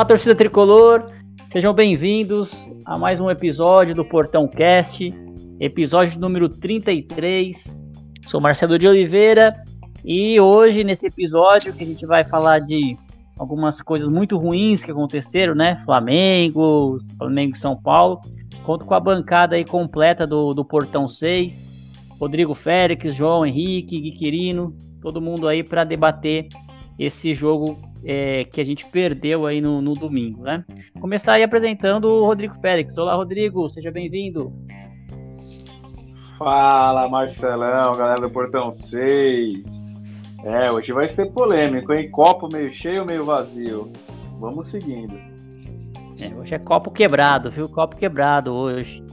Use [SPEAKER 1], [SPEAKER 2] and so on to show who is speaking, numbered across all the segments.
[SPEAKER 1] Olá, torcida tricolor, sejam bem-vindos a mais um episódio do Portão Cast, episódio número 33. Sou Marcelo de Oliveira e hoje, nesse episódio, que a gente vai falar de algumas coisas muito ruins que aconteceram, né? Flamengo, Flamengo e São Paulo. Conto com a bancada aí completa do, do Portão 6. Rodrigo Félix, João Henrique, Gui Quirino, todo mundo aí para debater esse jogo é, que a gente perdeu aí no, no, domingo, né? Começar aí apresentando o Rodrigo Félix. Olá, Rodrigo, seja bem-vindo.
[SPEAKER 2] Fala, Marcelão, galera do Portão 6. É, hoje vai ser polêmico, hein? Copo meio cheio ou meio vazio? Vamos seguindo.
[SPEAKER 1] É, hoje é copo quebrado, viu? Copo quebrado hoje.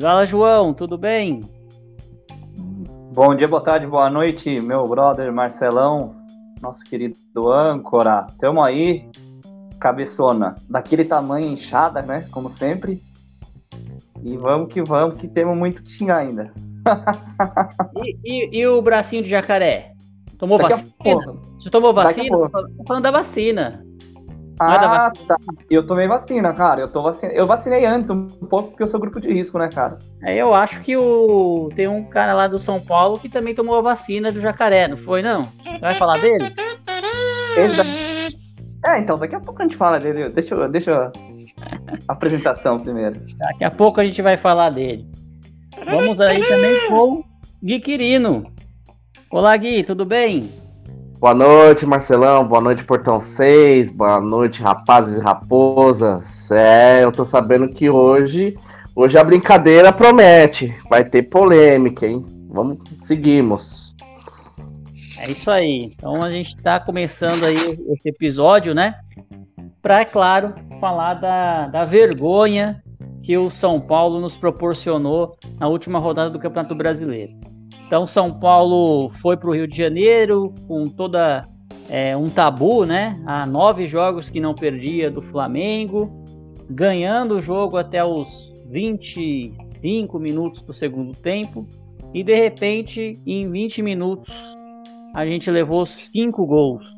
[SPEAKER 1] Fala, João, tudo bem?
[SPEAKER 3] Bom dia, boa tarde, boa noite, meu brother Marcelão nosso querido âncora. Tamo aí, cabeçona, daquele tamanho inchada, né? Como sempre. E vamos que vamos, que temos muito que xingar ainda.
[SPEAKER 1] e, e, e, o bracinho de jacaré? Tomou Daqui vacina? Você tomou vacina? Tô falando da vacina.
[SPEAKER 3] É ah, tá. Eu tomei vacina, cara. Eu, tô vacina... eu vacinei antes um pouco porque eu sou grupo de risco, né, cara?
[SPEAKER 1] É, eu acho que o... tem um cara lá do São Paulo que também tomou a vacina do jacaré, não foi, não? Vai falar dele?
[SPEAKER 3] Da... É, então, daqui a pouco a gente fala dele. Deixa eu. Deixa eu... a apresentação primeiro.
[SPEAKER 1] Daqui a pouco a gente vai falar dele. Vamos aí também com o Gui Quirino. Olá, Gui, tudo bem?
[SPEAKER 4] Boa noite, Marcelão. Boa noite, Portão 6. Boa noite, rapazes e raposas. É, eu tô sabendo que hoje, hoje a brincadeira promete. Vai ter polêmica, hein? Vamos, seguimos.
[SPEAKER 1] É isso aí. Então a gente tá começando aí esse episódio, né? Pra, é claro, falar da, da vergonha que o São Paulo nos proporcionou na última rodada do Campeonato Brasileiro. Então São Paulo foi para o Rio de Janeiro com toda é, um tabu, né? Há nove jogos que não perdia do Flamengo, ganhando o jogo até os 25 minutos do segundo tempo e de repente em 20 minutos a gente levou cinco gols.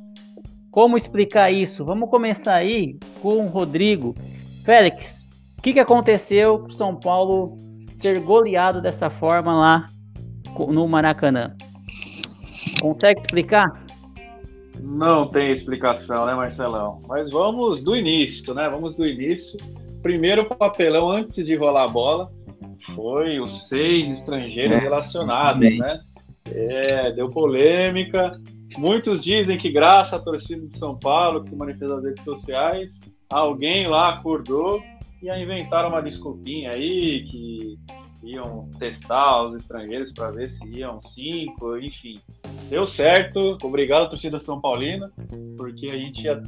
[SPEAKER 1] Como explicar isso? Vamos começar aí com o Rodrigo. Félix, o que, que aconteceu com São Paulo ser goleado dessa forma lá no Maracanã. Consegue explicar?
[SPEAKER 2] Não tem explicação, né, Marcelão? Mas vamos do início, né? Vamos do início. Primeiro papelão antes de rolar a bola foi os seis estrangeiros é. relacionados, né? É, deu polêmica. Muitos dizem que, graças à torcida de São Paulo, que se manifestou nas redes sociais, alguém lá acordou e inventaram uma desculpinha aí que iam testar os estrangeiros para ver se iam cinco, enfim. Deu certo, obrigado torcida São Paulina, porque a gente ia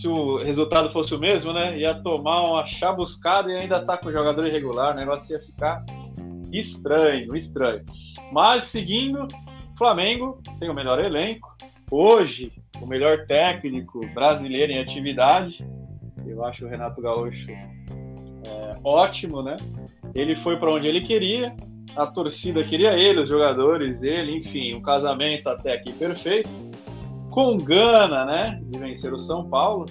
[SPEAKER 2] se o resultado fosse o mesmo, né, ia tomar uma chabuscada e ainda tá com o jogador irregular, o negócio ia ficar estranho, estranho. Mas seguindo, Flamengo tem o melhor elenco, hoje o melhor técnico brasileiro em atividade, eu acho o Renato Gaúcho é, ótimo, né? Ele foi para onde ele queria, a torcida queria ele, os jogadores, ele, enfim, um casamento até aqui perfeito. Com gana, né, de vencer o São Paulo.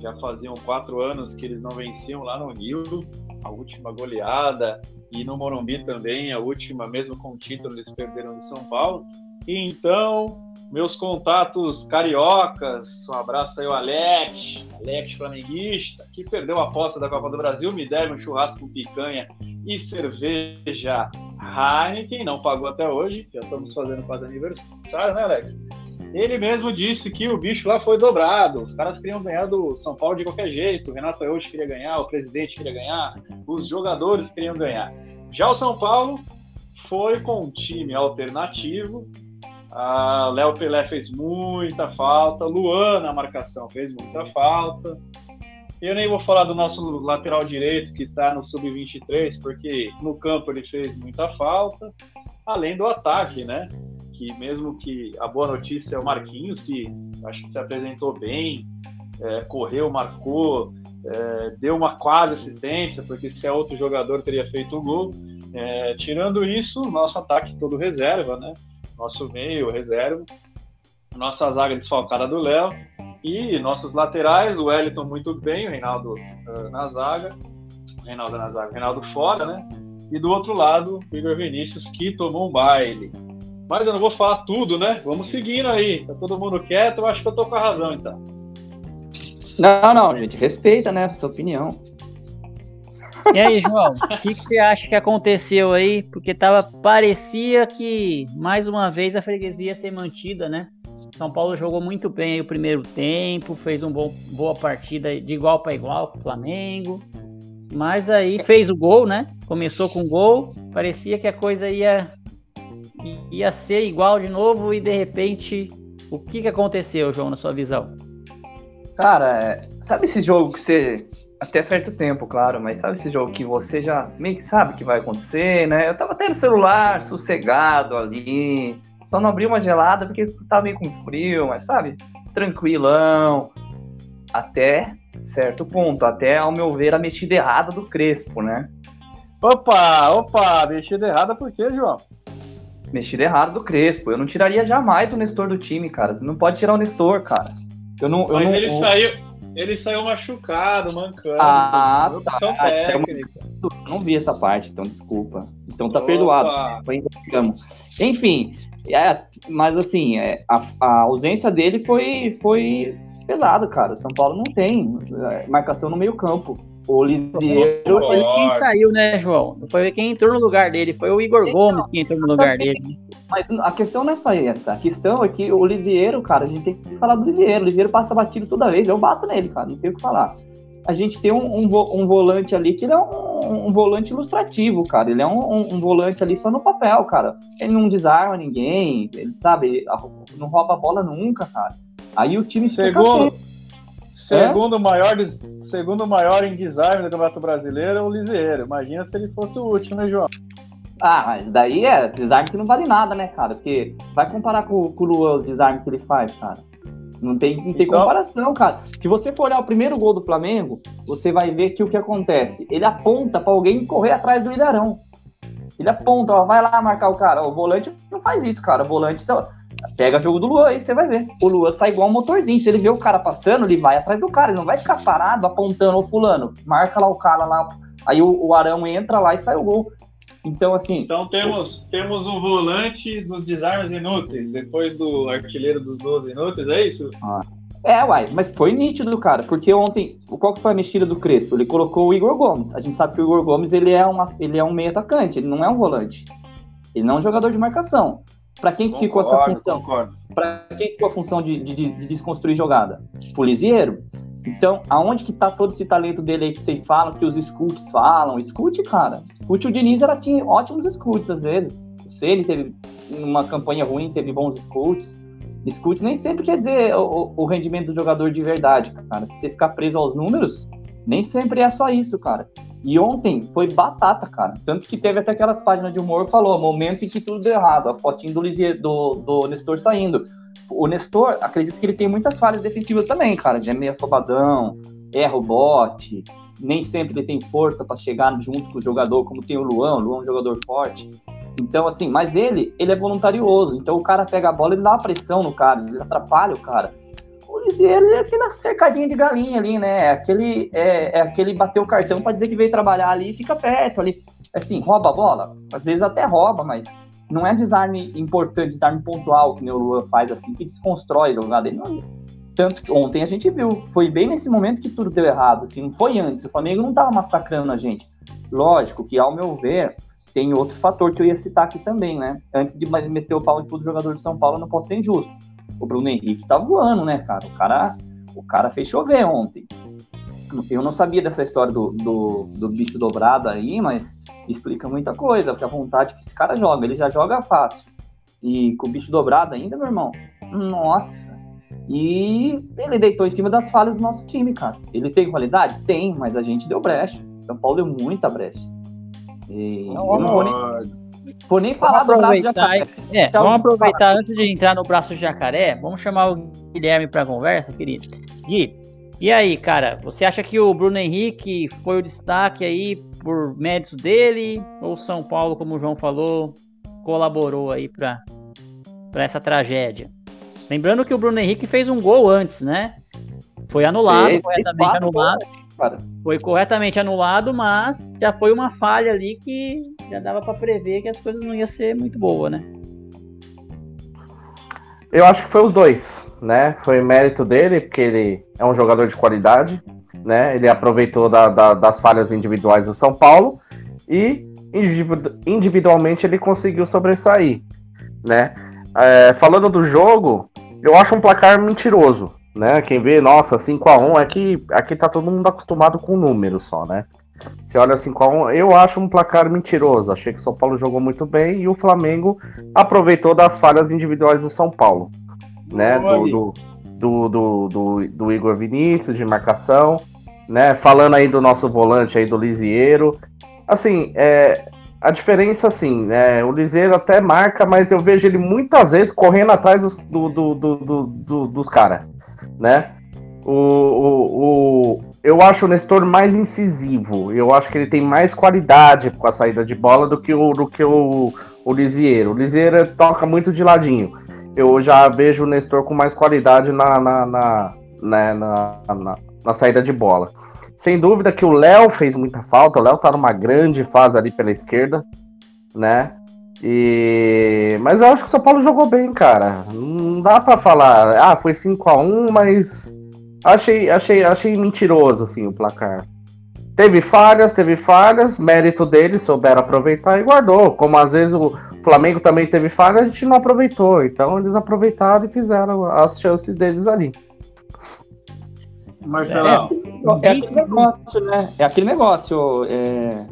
[SPEAKER 2] Já faziam quatro anos que eles não venciam lá no Rio, a última goleada, e no Morumbi também, a última, mesmo com o título, eles perderam do São Paulo. Então, meus contatos cariocas, um abraço aí ao Alex, Alex flamenguista, que perdeu a aposta da Copa do Brasil, me deve um churrasco com picanha e cerveja Heineken, não pagou até hoje, já estamos fazendo quase aniversário, né, Alex? Ele mesmo disse que o bicho lá foi dobrado, os caras queriam ganhar do São Paulo de qualquer jeito, o Renato Eudes queria ganhar, o presidente queria ganhar, os jogadores queriam ganhar. Já o São Paulo foi com um time alternativo, a Léo Pelé fez muita falta, Luan na marcação fez muita falta, eu nem vou falar do nosso lateral direito que está no sub-23, porque no campo ele fez muita falta, além do ataque, né? que mesmo que a boa notícia é o Marquinhos, que acho que se apresentou bem, é, correu, marcou, é, deu uma quase assistência, porque se é outro jogador teria feito o gol. É, tirando isso, nosso ataque todo reserva, né? Nosso meio reserva, nossa zaga desfalcada do Léo e nossos laterais, o Wellington muito bem, o Reinaldo uh, na zaga, Reinaldo na zaga, Reinaldo fora, né? E do outro lado, o Igor Vinícius, que tomou um baile. Mas eu não vou falar tudo, né? Vamos seguindo aí. Tá todo mundo quieto, eu acho que eu tô com a razão, então.
[SPEAKER 3] Não, não, gente, respeita, né, essa opinião.
[SPEAKER 1] E aí, João, o que, que, você acha que aconteceu aí? Porque tava, parecia que, mais uma vez, a freguesia ia ser mantida, né? São Paulo jogou muito bem o primeiro tempo, fez uma boa partida de igual para igual com o Flamengo. Mas aí fez o gol, né? Começou com gol, parecia que a coisa ia ia ser igual de novo e de repente o que que aconteceu, João, na sua visão?
[SPEAKER 3] Cara, é, sabe esse jogo que você até certo tempo, claro, mas sabe esse jogo que você já meio que sabe que vai acontecer, né? Eu tava até no celular, sossegado ali, só não abri uma gelada porque tava meio com frio, mas sabe, tranquilão, até certo ponto, até ao meu ver a mexida errada do Crespo, né?
[SPEAKER 2] Opa, opa, mexida errada por quê, João?
[SPEAKER 3] Mexida errada do Crespo. Eu não tiraria jamais o Nestor do time, cara. Você não pode tirar o Nestor, cara. Eu não, eu
[SPEAKER 2] Mas
[SPEAKER 3] não,
[SPEAKER 2] ele
[SPEAKER 3] eu...
[SPEAKER 2] saiu, ele saiu machucado, mancando.
[SPEAKER 3] Ah,
[SPEAKER 2] tá. técnica.
[SPEAKER 3] Eu não vi essa parte, então desculpa. Então tá Opa. perdoado. Enfim, é, mas assim, é, a, a, ausência dele foi, foi pesada, cara. O São Paulo não tem é, marcação no meio campo. O Lisieiro.
[SPEAKER 1] Foi quem saiu, né, João? Não foi quem entrou no lugar dele, foi o Igor então, Gomes que entrou no lugar dele.
[SPEAKER 3] Mas a questão não é só essa. A questão é que o Lisieiro, cara, a gente tem que falar do Lisieiro. O Lisieiro passa batido toda vez, eu bato nele, cara, não tem o que falar. A gente tem um, um, um volante ali que ele é um, um, volante ilustrativo, cara. Ele é um, volante ali só no papel, cara. Ele não desarma ninguém, ele sabe, não rouba a bola nunca, cara. Aí o time
[SPEAKER 2] segundo, segundo, é? maior, segundo maior em desarme do Campeonato Brasileiro é o Lisieiro. Imagina se ele fosse o último, né, João?
[SPEAKER 3] Ah, mas daí é desarme que não vale nada, né, cara? Porque vai comparar com, com o Luan os desarmes que ele faz, cara. Não tem, não tem então... comparação, cara. Se você for olhar o primeiro gol do Flamengo, você vai ver que o que acontece? Ele aponta para alguém correr atrás do Ilharão. Ele aponta, ó, vai lá marcar o cara. O volante não faz isso, cara. O volante só Pega jogo do Luan aí, você vai ver. O Luan sai igual um motorzinho. Se ele vê o cara passando, ele vai atrás do cara. Ele não vai ficar parado apontando o fulano. Marca lá o cara lá. Aí o, o Arão entra lá e sai o gol. Então, assim.
[SPEAKER 2] Então temos, temos um volante dos desarmes inúteis, depois do artilheiro dos 12 inúteis, é isso?
[SPEAKER 3] Ah. É, uai, mas foi nítido, cara, porque ontem, qual que foi a mexida do Crespo? Ele colocou o Igor Gomes. A gente sabe que o Igor Gomes ele é, uma, ele é um meio atacante, ele não é um volante. Ele não é um jogador de marcação. Para quem que ficou essa função? Para quem ficou a função de, de, de desconstruir jogada? Polizieiro. Então, aonde que tá todo esse talento dele aí que vocês falam, que os scouts falam? Scout, cara. Scout, o Diniz, ela tinha ótimos scouts às vezes. Se ele teve uma campanha ruim, teve bons scouts. Scouts nem sempre quer dizer o, o rendimento do jogador de verdade, cara. Se você ficar preso aos números, nem sempre é só isso, cara. E ontem foi batata, cara. Tanto que teve até aquelas páginas de humor falou, momento em que tudo deu errado. A fotinho do, Lisier, do, do Nestor saindo. O Nestor, acredito que ele tem muitas falhas defensivas também, cara. De é meio afobadão, erra o bote, nem sempre ele tem força para chegar junto com o jogador, como tem o Luan. O Luan é um jogador forte. Então, assim, mas ele, ele é voluntarioso. Então o cara pega a bola, ele dá pressão no cara, ele atrapalha o cara ele é aquela cercadinha de galinha ali, né? É aquele, é, é aquele bater o cartão para dizer que veio trabalhar ali e fica perto ali. Assim, rouba a bola? Às vezes até rouba, mas não é desarme importante, desarme pontual que o Luan faz assim, que desconstrói a jogada dele. Não, tanto que ontem a gente viu, foi bem nesse momento que tudo deu errado, assim, não foi antes. O Flamengo não tava massacrando a gente. Lógico que, ao meu ver, tem outro fator que eu ia citar aqui também, né? Antes de meter o pau em todo jogador de São Paulo, não posso ser injusto o Bruno Henrique tá voando, né, cara? O cara, o cara fez chover ontem. Eu não sabia dessa história do, do, do bicho dobrado aí, mas explica muita coisa, porque a vontade que esse cara joga, ele já joga fácil. E com o bicho dobrado ainda, meu irmão, nossa. E ele deitou em cima das falhas do nosso time, cara. Ele tem qualidade? Tem, mas a gente deu brecha. São Paulo deu muita brecha. E não, eu não vou nem Por nem falar do braço jacaré.
[SPEAKER 1] É, vamos aproveitar antes de entrar no braço jacaré, vamos chamar o Guilherme para conversa, querido. Gui, e aí, cara, você acha que o Bruno Henrique foi o destaque aí por mérito dele ou São Paulo, como o João falou, colaborou aí para essa tragédia? Lembrando que o Bruno Henrique fez um gol antes, né? Foi anulado, Sim, corretamente anulado. Foi corretamente anulado, mas já foi uma falha ali que já dava para prever que as coisas não iam ser muito boas, né?
[SPEAKER 4] Eu acho que foi os dois, né? Foi mérito dele, porque ele é um jogador de qualidade, né? Ele aproveitou da, da, das falhas individuais do São Paulo e individualmente ele conseguiu sobressair, né? É, falando do jogo, eu acho um placar mentiroso, né? Quem vê, nossa, 5 a 1 aqui, é aqui tá todo mundo acostumado com número só, né? Você olha 5 a 1 eu acho um placar mentiroso. Achei que o São Paulo jogou muito bem e o Flamengo aproveitou das falhas individuais do São Paulo, né? Do, do, do, do, do, do Igor Vinícius, de marcação, né? Falando aí do nosso volante aí, do Lisieiro. Assim, é, a diferença, assim, né? O Liseiro até marca, mas eu vejo ele muitas vezes correndo atrás dos, do, do, do, do dos caras né? O, o, o, eu acho o Nestor mais incisivo. Eu acho que ele tem mais qualidade com a saída de bola do que o, do que o, o Lisieiro. O Lisieiro toca muito de ladinho. Eu já vejo o Nestor com mais qualidade na, na, na, né, na, na, na saída de bola. Sem dúvida que o Léo fez muita falta. O Léo tá numa grande fase ali pela esquerda, né? E... Mas eu acho que o São Paulo jogou bem, cara. Não dá para falar, ah, foi 5 a 1 mas achei, achei, achei mentiroso assim, o placar. Teve falhas, teve falhas, mérito deles, souberam aproveitar e guardou. Como às vezes o Flamengo também teve falha, a gente não aproveitou. Então eles aproveitaram e fizeram as chances deles ali.
[SPEAKER 3] Marcelo, é, é, aquele negócio, né? É aquele negócio. É...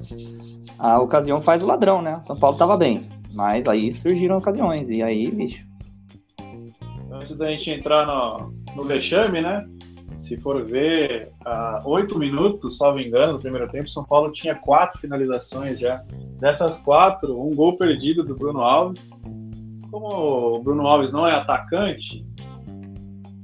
[SPEAKER 3] A ocasião faz o ladrão, né? São Paulo tava bem. Mas aí surgiram ocasiões, e aí, bicho.
[SPEAKER 2] Antes da gente entrar no, no vexame, né? Se for ver, oito minutos, salvo engano, no primeiro tempo, São Paulo tinha quatro finalizações já. Dessas quatro, um gol perdido do Bruno Alves. Como o Bruno Alves não é atacante,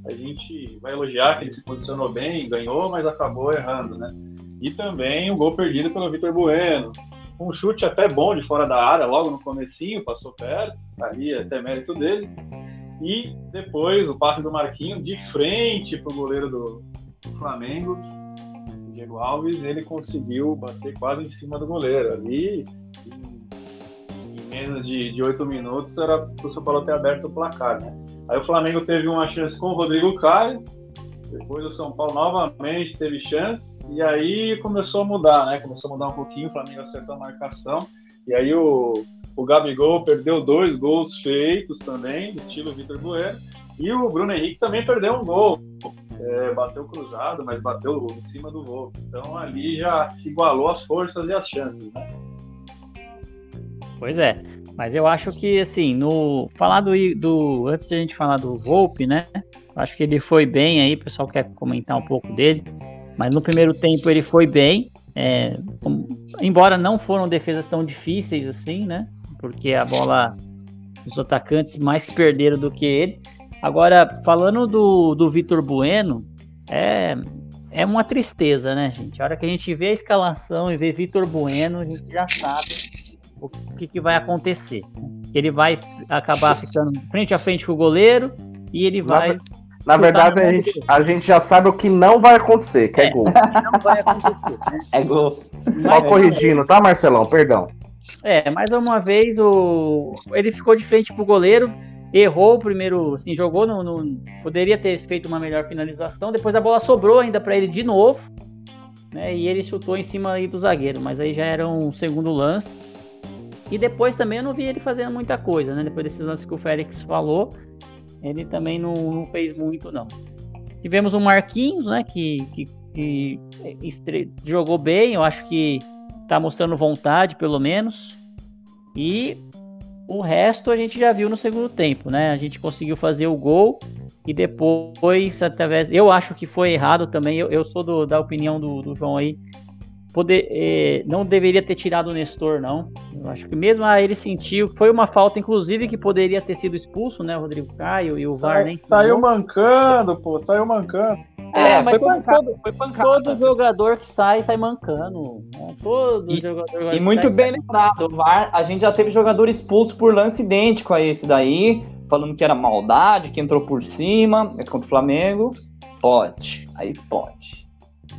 [SPEAKER 2] a gente vai elogiar que ele se posicionou bem, ganhou, mas acabou errando, né? E também o gol perdido pelo Vitor Bueno, um chute até bom de fora da área, logo no comecinho, passou perto, ali até mérito dele. E depois o passe do Marquinho de frente para o goleiro do, Flamengo, Diego Alves, ele conseguiu bater quase em cima do goleiro. Ali, em, em menos de oito minutos, era para o São Paulo ter aberto o placar. Né? Aí o Flamengo teve uma chance com o Rodrigo Caio, depois o São Paulo novamente teve chance e aí começou a mudar, né? Começou a mudar um pouquinho, o Flamengo acertou a marcação e aí o, o Gabigol perdeu dois gols feitos também, estilo Vitor Bueno, e o Bruno Henrique também perdeu um gol. É, bateu cruzado, mas bateu em cima do gol. Então ali já se igualou as forças e as chances, né?
[SPEAKER 1] Pois é. Mas eu acho que, assim, no falar do, do antes de a gente falar do Volpe, né? Acho que ele foi bem aí, o pessoal quer comentar um pouco dele. Mas no primeiro tempo ele foi bem. É, embora não foram defesas tão difíceis assim, né? Porque a bola, os atacantes mais que perderam do que ele. Agora, falando do, do Vitor Bueno, é, é uma tristeza, né, gente? A hora que a gente vê a escalação e vê Vitor Bueno, a gente já sabe o que, que vai acontecer. Ele vai acabar ficando frente a frente com o goleiro e ele vai.
[SPEAKER 4] Na, na verdade, a gente, a gente já sabe o que não vai acontecer, que é, é gol. Não vai acontecer.
[SPEAKER 3] Né? É gol.
[SPEAKER 4] Só corrigindo, tá, Marcelão? Perdão.
[SPEAKER 1] É, mais uma vez o ele ficou de frente pro goleiro, errou o primeiro, assim, jogou no, no, poderia ter feito uma melhor finalização, depois a bola sobrou ainda para ele de novo, né? E ele chutou em cima aí do zagueiro, mas aí já era um segundo lance. E depois também eu não vi ele fazendo muita coisa, né? Depois desses lances que o Félix falou, ele também não, não fez muito, não. Tivemos o Marquinhos, né? Que, que, que jogou bem, eu acho que tá mostrando vontade, pelo menos. E o resto a gente já viu no segundo tempo, né? A gente conseguiu fazer o gol e depois, através. Eu acho que foi errado também. Eu, eu sou do, da opinião do, do João aí poder, eh, não deveria ter tirado o Nestor, não. Eu acho que mesmo a ele sentiu, foi uma falta, inclusive, que poderia ter sido expulso, né? O Rodrigo Caio e o VAR nem
[SPEAKER 2] Saiu mancando, pô, saiu mancando.
[SPEAKER 1] É, é mas foi, pancada, todo, foi pancada. Todo jogador que sai, sai mancando. Né? Todo
[SPEAKER 3] e,
[SPEAKER 1] jogador
[SPEAKER 3] E muito sai, bem lembrado, o VAR, a gente já teve jogador expulso por lance idêntico a esse daí, falando que era maldade, que entrou por cima, mas contra o Flamengo, pode, aí pode.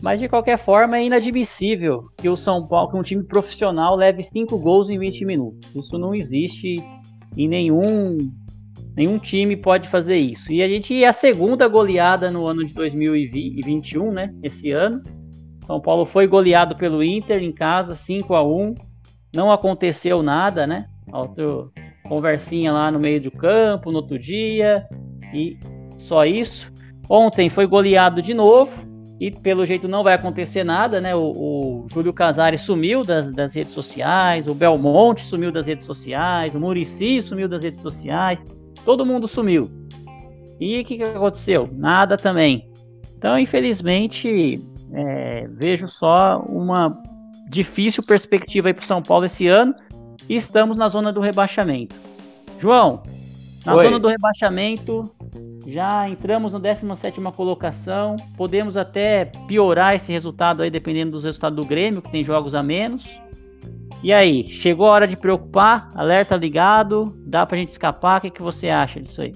[SPEAKER 1] Mas de qualquer forma é inadmissível que o São Paulo, que um time profissional leve cinco gols em 20 minutos. Isso não existe em nenhum nenhum time pode fazer isso. E a gente é a segunda goleada no ano de 2021, né? Esse ano. São Paulo foi goleado pelo Inter em casa, 5 a 1 Não aconteceu nada, né? Outro conversinha lá no meio do campo, no outro dia. E só isso. Ontem foi goleado de novo e pelo jeito não vai acontecer nada, né? O, o Júlio Casares sumiu das, das, redes sociais, o Belmonte sumiu das redes sociais, o Murici sumiu das redes sociais, todo mundo sumiu. E o que, que aconteceu? Nada também. Então, infelizmente, é, vejo só uma difícil perspectiva aí para o São Paulo esse ano e estamos na zona do rebaixamento. João, na Oi. zona do rebaixamento, já entramos na 17 colocação. Podemos até piorar esse resultado aí, dependendo dos resultados do Grêmio, que tem jogos a menos. E aí, chegou a hora de preocupar? Alerta ligado? Dá pra gente escapar? O que, que você acha disso aí?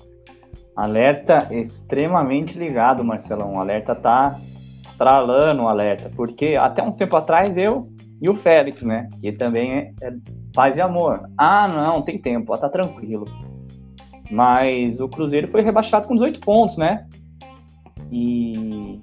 [SPEAKER 3] Alerta extremamente ligado, Marcelão. O alerta tá estralando o alerta. Porque até um tempo atrás eu e o Félix, né? Que também é, é paz e amor. Ah, não, tem tempo, tá tranquilo. Mas o Cruzeiro foi rebaixado com 18 pontos, né? E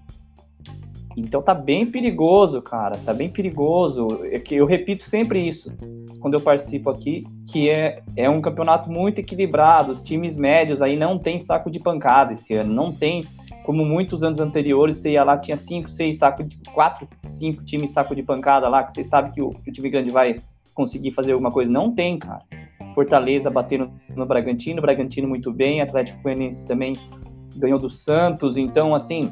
[SPEAKER 3] então tá bem perigoso, cara. Tá bem perigoso. É eu repito sempre isso quando eu participo aqui, que é, é um campeonato muito equilibrado. Os times médios aí não tem saco de pancada esse ano. Não tem, como muitos anos anteriores, você ia lá, tinha cinco, seis sacos quatro, cinco times saco de pancada lá, que você sabe que o, que o time grande vai conseguir fazer alguma coisa. Não tem, cara. Fortaleza batendo no Bragantino, Bragantino muito bem, Atlético Goianiense também ganhou do Santos, então assim,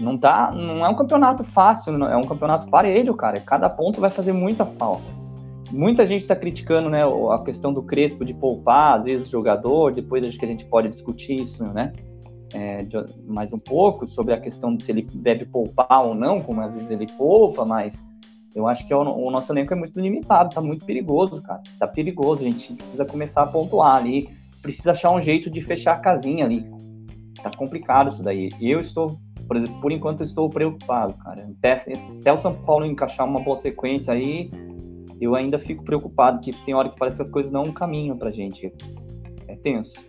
[SPEAKER 3] não tá, não é um campeonato fácil, é um campeonato parelho, cara. Cada ponto vai fazer muita falta. Muita gente está criticando, né, a questão do Crespo de poupar, às vezes jogador. Depois acho que a gente pode discutir isso, né, é, de, mais um pouco sobre a questão de se ele deve poupar ou não, como às vezes ele poupa, mas eu acho que o, o, nosso elenco é muito limitado, tá muito perigoso, cara. Tá perigoso, a gente precisa começar a pontuar ali, precisa achar um jeito de fechar a casinha ali. Tá complicado isso daí. Eu estou, por exemplo, por enquanto eu estou preocupado, cara. Até, até o São Paulo encaixar uma boa sequência aí, eu ainda fico preocupado, que tem hora que parece que as coisas não caminham pra gente. É tenso.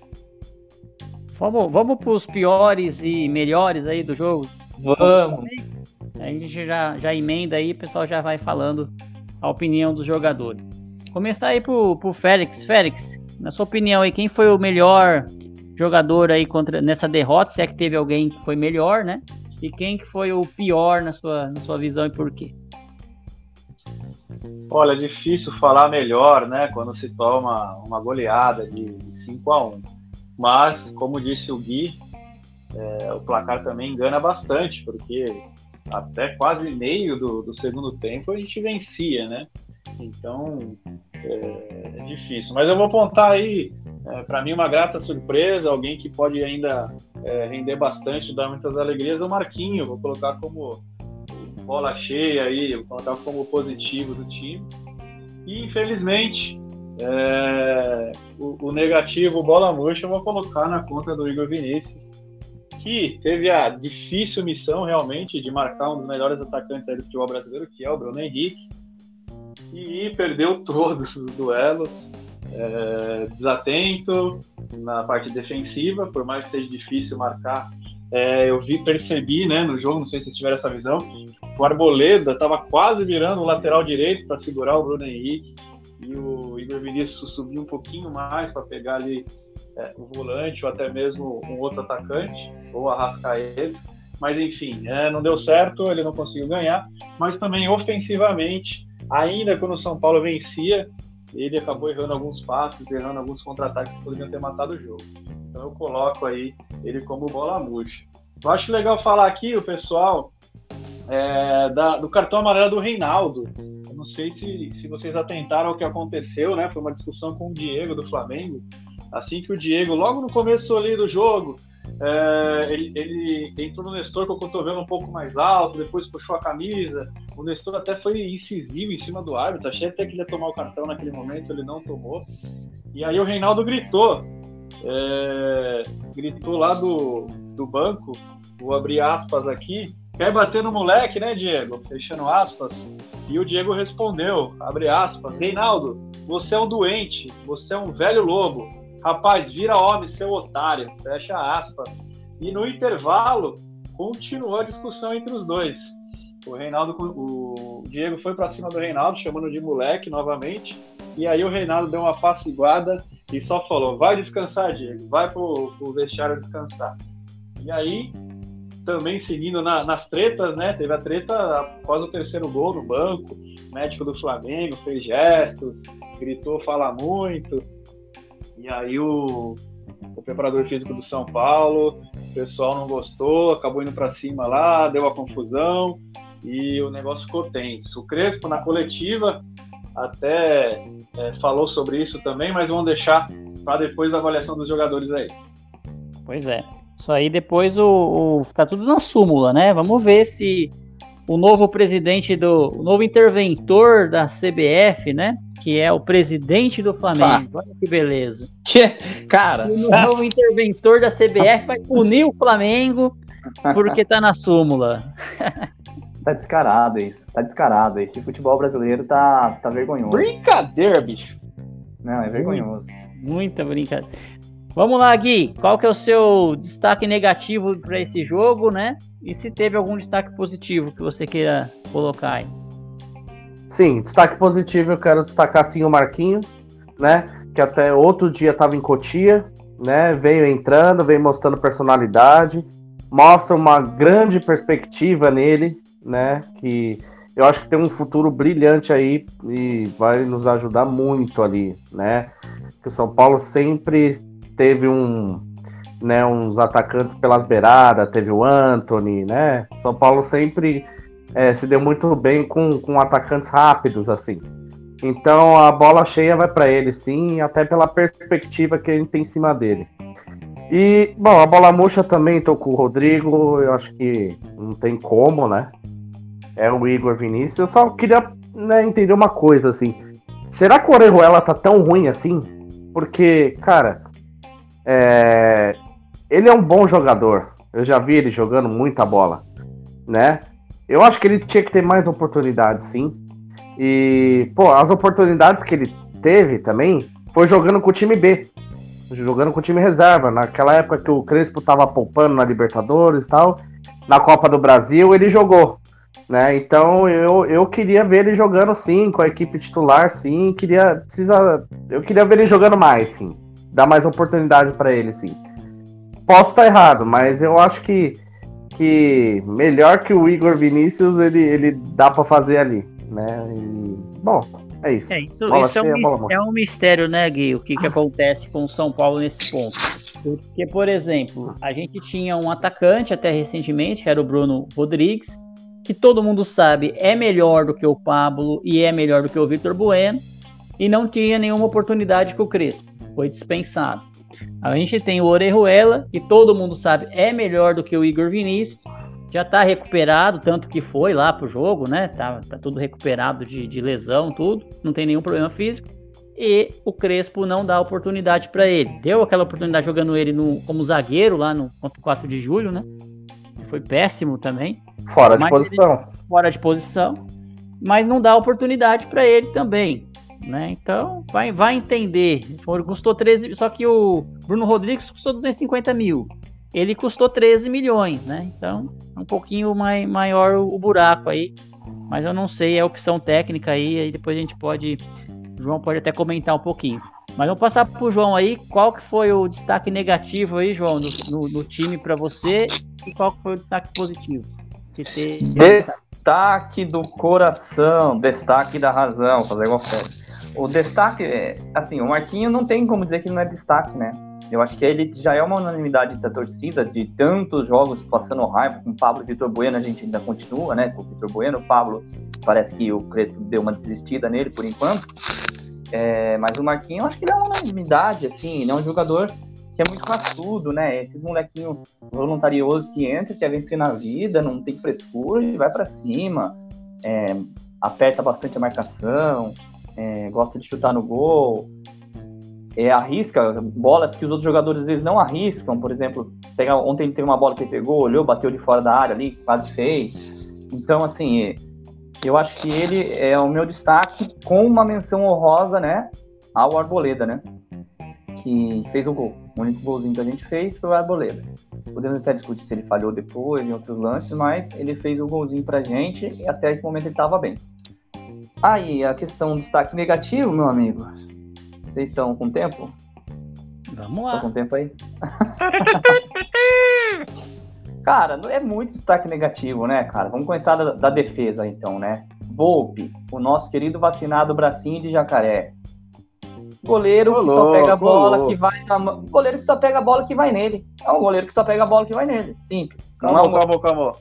[SPEAKER 1] Vamos, vamos pros piores e melhores aí do jogo?
[SPEAKER 3] Vamos.
[SPEAKER 1] A gente já, já emenda aí, o pessoal já vai falando a opinião dos jogadores. Começar aí pro, pro Félix. Félix, na sua opinião aí, quem foi o melhor jogador aí contra, nessa derrota? Se é que teve alguém que foi melhor, né? E quem que foi o pior na sua, na sua visão e por quê?
[SPEAKER 2] Olha, é difícil falar melhor, né? Quando se toma uma goleada de 5 a 1 Mas, como disse o Gui, é, o placar também engana bastante, porque até quase meio do, do segundo tempo a gente vencia, né? Então é, é difícil. Mas eu vou apontar aí, é, para mim, uma grata surpresa, alguém que pode ainda é, render bastante, dar muitas alegrias, é o Marquinho. Vou colocar como bola cheia aí, vou colocar como positivo do time. E infelizmente, é, o, o negativo, bola murcha, eu vou colocar na conta do Igor Vinícius que teve a difícil missão realmente de marcar um dos melhores atacantes do futebol brasileiro, que é o Bruno Henrique, e perdeu todos os duelos, é, desatento na parte defensiva, por mais que seja difícil marcar. É, eu vi, percebi, né, no jogo, não sei se vocês tiveram essa visão, o Arboleda estava quase virando o lateral direito para segurar o Bruno Henrique e o Igor Vinícius subiu um pouquinho mais para pegar ali é, o volante ou até mesmo um outro atacante, ou arrascar ele. Mas enfim, é, não deu certo, ele não conseguiu ganhar. Mas também ofensivamente, ainda quando o São Paulo vencia, ele acabou errando alguns passes, errando alguns contra-ataques que poderiam ter matado o jogo. Então eu coloco aí ele como bola murcha. Eu acho legal falar aqui, o pessoal é, da, do cartão amarelo do Reinaldo. Eu não sei se, se vocês atentaram ao que aconteceu, né? Foi uma discussão com o Diego do Flamengo. Assim que o Diego, logo no começo ali do jogo, é, ele, ele, entrou no Nestor com o cotovelo um pouco mais alto, depois puxou a camisa. O Nestor até foi incisivo em cima do árbitro. Achei até que ele ia tomar o cartão naquele momento, ele não tomou. E aí o Reinaldo gritou. É, gritou lá do, do banco, vou abrir aspas aqui. Quer bater no moleque, né, Diego? Fechando aspas. E o Diego respondeu, abre aspas, Reinaldo, você é um doente, você é um velho lobo Rapaz, vira homem, seu otário. Fecha aspas. E no intervalo, continuou a discussão entre os dois. O Reinaldo, o Diego foi para cima do Reinaldo, chamando de moleque novamente. E aí o Reinaldo deu uma apaciguada e só falou: vai descansar, Diego, vai pro, pro vestiário descansar. E aí, também seguindo na, nas tretas, né? Teve a treta após o terceiro gol no banco. O médico do Flamengo fez gestos, gritou, fala muito. E aí o, o preparador físico do São Paulo, o pessoal não gostou, acabou indo para cima lá, deu a confusão e o negócio ficou tenso. O Crespo na coletiva até é, falou sobre isso também, mas vamos deixar para depois da avaliação dos jogadores aí.
[SPEAKER 1] Pois é. Isso aí depois o, o tá tudo na súmula, né? Vamos ver se o novo presidente do o novo interventor da CBF, né? que é o presidente do Flamengo. Olha que beleza.
[SPEAKER 3] Cara.
[SPEAKER 1] o novo interventor da CBF vai punir o Flamengo porque tá na súmula.
[SPEAKER 3] Tá descarado isso. Tá descarado. Esse futebol brasileiro tá, tá vergonhoso.
[SPEAKER 2] Brincadeira, bicho.
[SPEAKER 3] Não, é vergonhoso.
[SPEAKER 1] Muita brincadeira. Vamos lá, Gui. Qual que é o seu destaque negativo para esse jogo, né? E se teve algum destaque positivo que você queira colocar aí?
[SPEAKER 4] Sim, destaque positivo eu quero destacar sim o Marquinhos, né? Que até outro dia estava em Cotia, né? Veio entrando, veio mostrando personalidade, mostra uma grande perspectiva nele, né? Que eu acho que tem um futuro brilhante aí e vai nos ajudar muito ali, né? Que o São Paulo sempre teve um, né, uns atacantes pelas beiradas, teve o Anthony, né? São Paulo sempre é, se deu muito bem com, com atacantes rápidos, assim. Então a bola cheia vai para ele, sim, até pela perspectiva que ele tem em cima dele. E, bom, a bola murcha também tô com o Rodrigo, eu acho que não tem como, né? É o Igor Vinícius. Eu só queria né, entender uma coisa, assim. Será que o Orejuela tá tão ruim assim? Porque, cara, é... ele é um bom jogador. Eu já vi ele jogando muita bola, né? Eu acho que ele tinha que ter mais oportunidades, sim. E, pô, as oportunidades que ele teve também foi jogando com o time B. Jogando com o time reserva. Naquela época que o Crespo tava poupando na Libertadores e tal. Na Copa do Brasil, ele jogou. Né? Então eu, eu queria ver ele jogando sim, com a equipe titular, sim. Queria, precisa, eu queria ver ele jogando mais, sim. Dar mais oportunidade para ele, sim. Posso estar errado, mas eu acho que que melhor que o Igor Vinícius ele, ele dá para fazer ali, né? E, bom, é isso.
[SPEAKER 1] É, isso, isso é, um, é, um, mistério, né, Gui? O que, que acontece com o São Paulo nesse ponto? Porque, por exemplo, a gente tinha um atacante até recentemente, que era o Bruno Rodrigues, que todo mundo sabe é melhor do que o Pablo e é melhor do que o Vitor Bueno, e não tinha nenhuma oportunidade com o Crespo. Foi dispensado. A gente tem o Orejuela, que todo mundo sabe é melhor do que o Igor Vinícius. Já tá recuperado, tanto que foi lá pro jogo, né? Tá, tá tudo recuperado de, de lesão, tudo. Não tem nenhum problema físico. E o Crespo não dá oportunidade para ele. Deu aquela oportunidade jogando ele no, como zagueiro lá no 4 de julho, né? Foi péssimo também.
[SPEAKER 4] Fora de posição. Ele,
[SPEAKER 1] fora de posição. Mas não dá oportunidade para ele também né? Então, vai, vai entender. Custou 13, só que o Bruno Rodrigues custou 250 mil. Ele custou 13 milhões, né? Então, um pouquinho mai, maior o, o buraco aí. Mas eu não sei, é opção técnica aí, aí depois a gente pode. O João pode até comentar um pouquinho. Mas vamos passar para o João aí. Qual que foi o destaque negativo aí, João, no, no, no time para você? E qual que foi o destaque positivo?
[SPEAKER 3] Se ter... Destaque do coração, destaque da razão, fazer igual Fred. O destaque, é, assim, o Marquinho não tem como dizer que não é destaque, né? Eu acho que ele já é uma unanimidade da torcida, de tantos jogos passando raiva com o Pablo Vitor Bueno, a gente ainda continua, né? Com o Vitor Bueno, o Pablo parece que o Crespo deu uma desistida nele por enquanto. É, mas o Marquinhos, eu acho que ele é uma unanimidade, assim, ele é um jogador que é muito cascudo, né? Esses molequinhos voluntariosos que entram, quer vencer na vida, não tem frescura, e vai para cima, é, aperta bastante a marcação, é, gosta de chutar no gol, é, arrisca bolas que os outros jogadores às vezes não arriscam, por exemplo, pegar, ontem teve uma bola que ele pegou, olhou, bateu de fora da área ali, quase fez. Então, assim, eu acho que ele é o meu destaque com uma menção honrosa, né, ao Arboleda, né, que fez o gol. O único golzinho que a gente fez foi o Arboleda. Podemos até discutir se ele falhou depois em outros lances, mas ele fez o golzinho pra gente e até esse momento ele estava bem. Aí, a questão do destaque negativo, meu amigo. Vocês estão com tempo?
[SPEAKER 1] Vamos lá.
[SPEAKER 3] Estão com tempo aí? cara, é muito destaque negativo, né, cara? Vamos começar da, da defesa, então, né? Volpe, o nosso querido vacinado bracinho de jacaré. Goleiro que só pega a bola que vai na Goleiro que só pega a bola que vai nele. É um goleiro que só pega a bola que vai nele. Simples.
[SPEAKER 2] Calma, é um... calma, calma.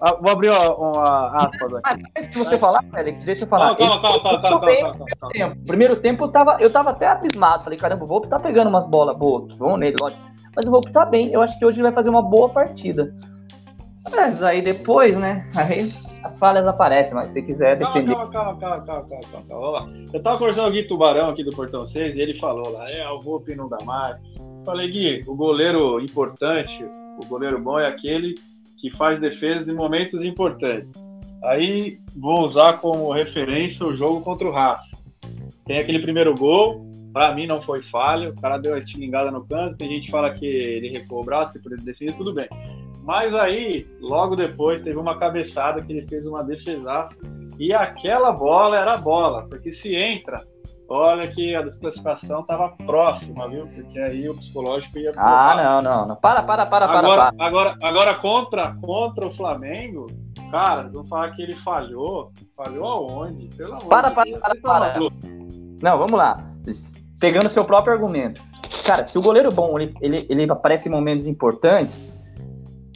[SPEAKER 2] Ah, vou abrir uma, uma aspas aqui.
[SPEAKER 3] Mas antes de você falar, Alex, deixa eu falar.
[SPEAKER 2] Calma, calma, calma, calma, calma, calma,
[SPEAKER 3] calma, Tempo. Primeiro tempo eu tava, eu tava até abismado. Falei, caramba, o Volpe tá pegando umas bolas boas. Vão nele, lógico. Mas o Volpe tá bem. Eu acho que hoje ele vai fazer uma boa partida. Mas aí depois, né? Aí as falhas aparecem, mas se quiser defender.
[SPEAKER 2] Calma, calma, calma, calma, calma, calma, calma. Vamos lá. Eu tava conversando com o Gui Tubarão aqui do Portão 6 e ele falou lá, é, o Volpe não dá mais. Falei, Gui, o goleiro importante, o goleiro bom é aquele que faz defesas em momentos importantes. Aí vou usar como referência o jogo contra o Haas. Tem aquele primeiro gol, para mim não foi falha, o cara deu uma estilingada no canto, tem gente que fala que ele recuou o braço, que por ele defesa, tudo bem. Mas aí, logo depois, teve uma cabeçada que ele fez uma defesaça. E aquela bola era bola, porque se entra, olha que a desclassificação estava próxima, viu? Porque aí o psicológico ia.
[SPEAKER 3] Ah, não, não, não. Para, para, para,
[SPEAKER 2] agora,
[SPEAKER 3] para.
[SPEAKER 2] Agora, agora contra, contra o Flamengo, cara, vão falar que ele falhou. Falhou aonde? Pelo amor
[SPEAKER 3] para, de Deus. Para, para, para. Não, vamos lá. Pegando seu próprio argumento. Cara, se o goleiro bom ele, ele, ele aparece em momentos importantes,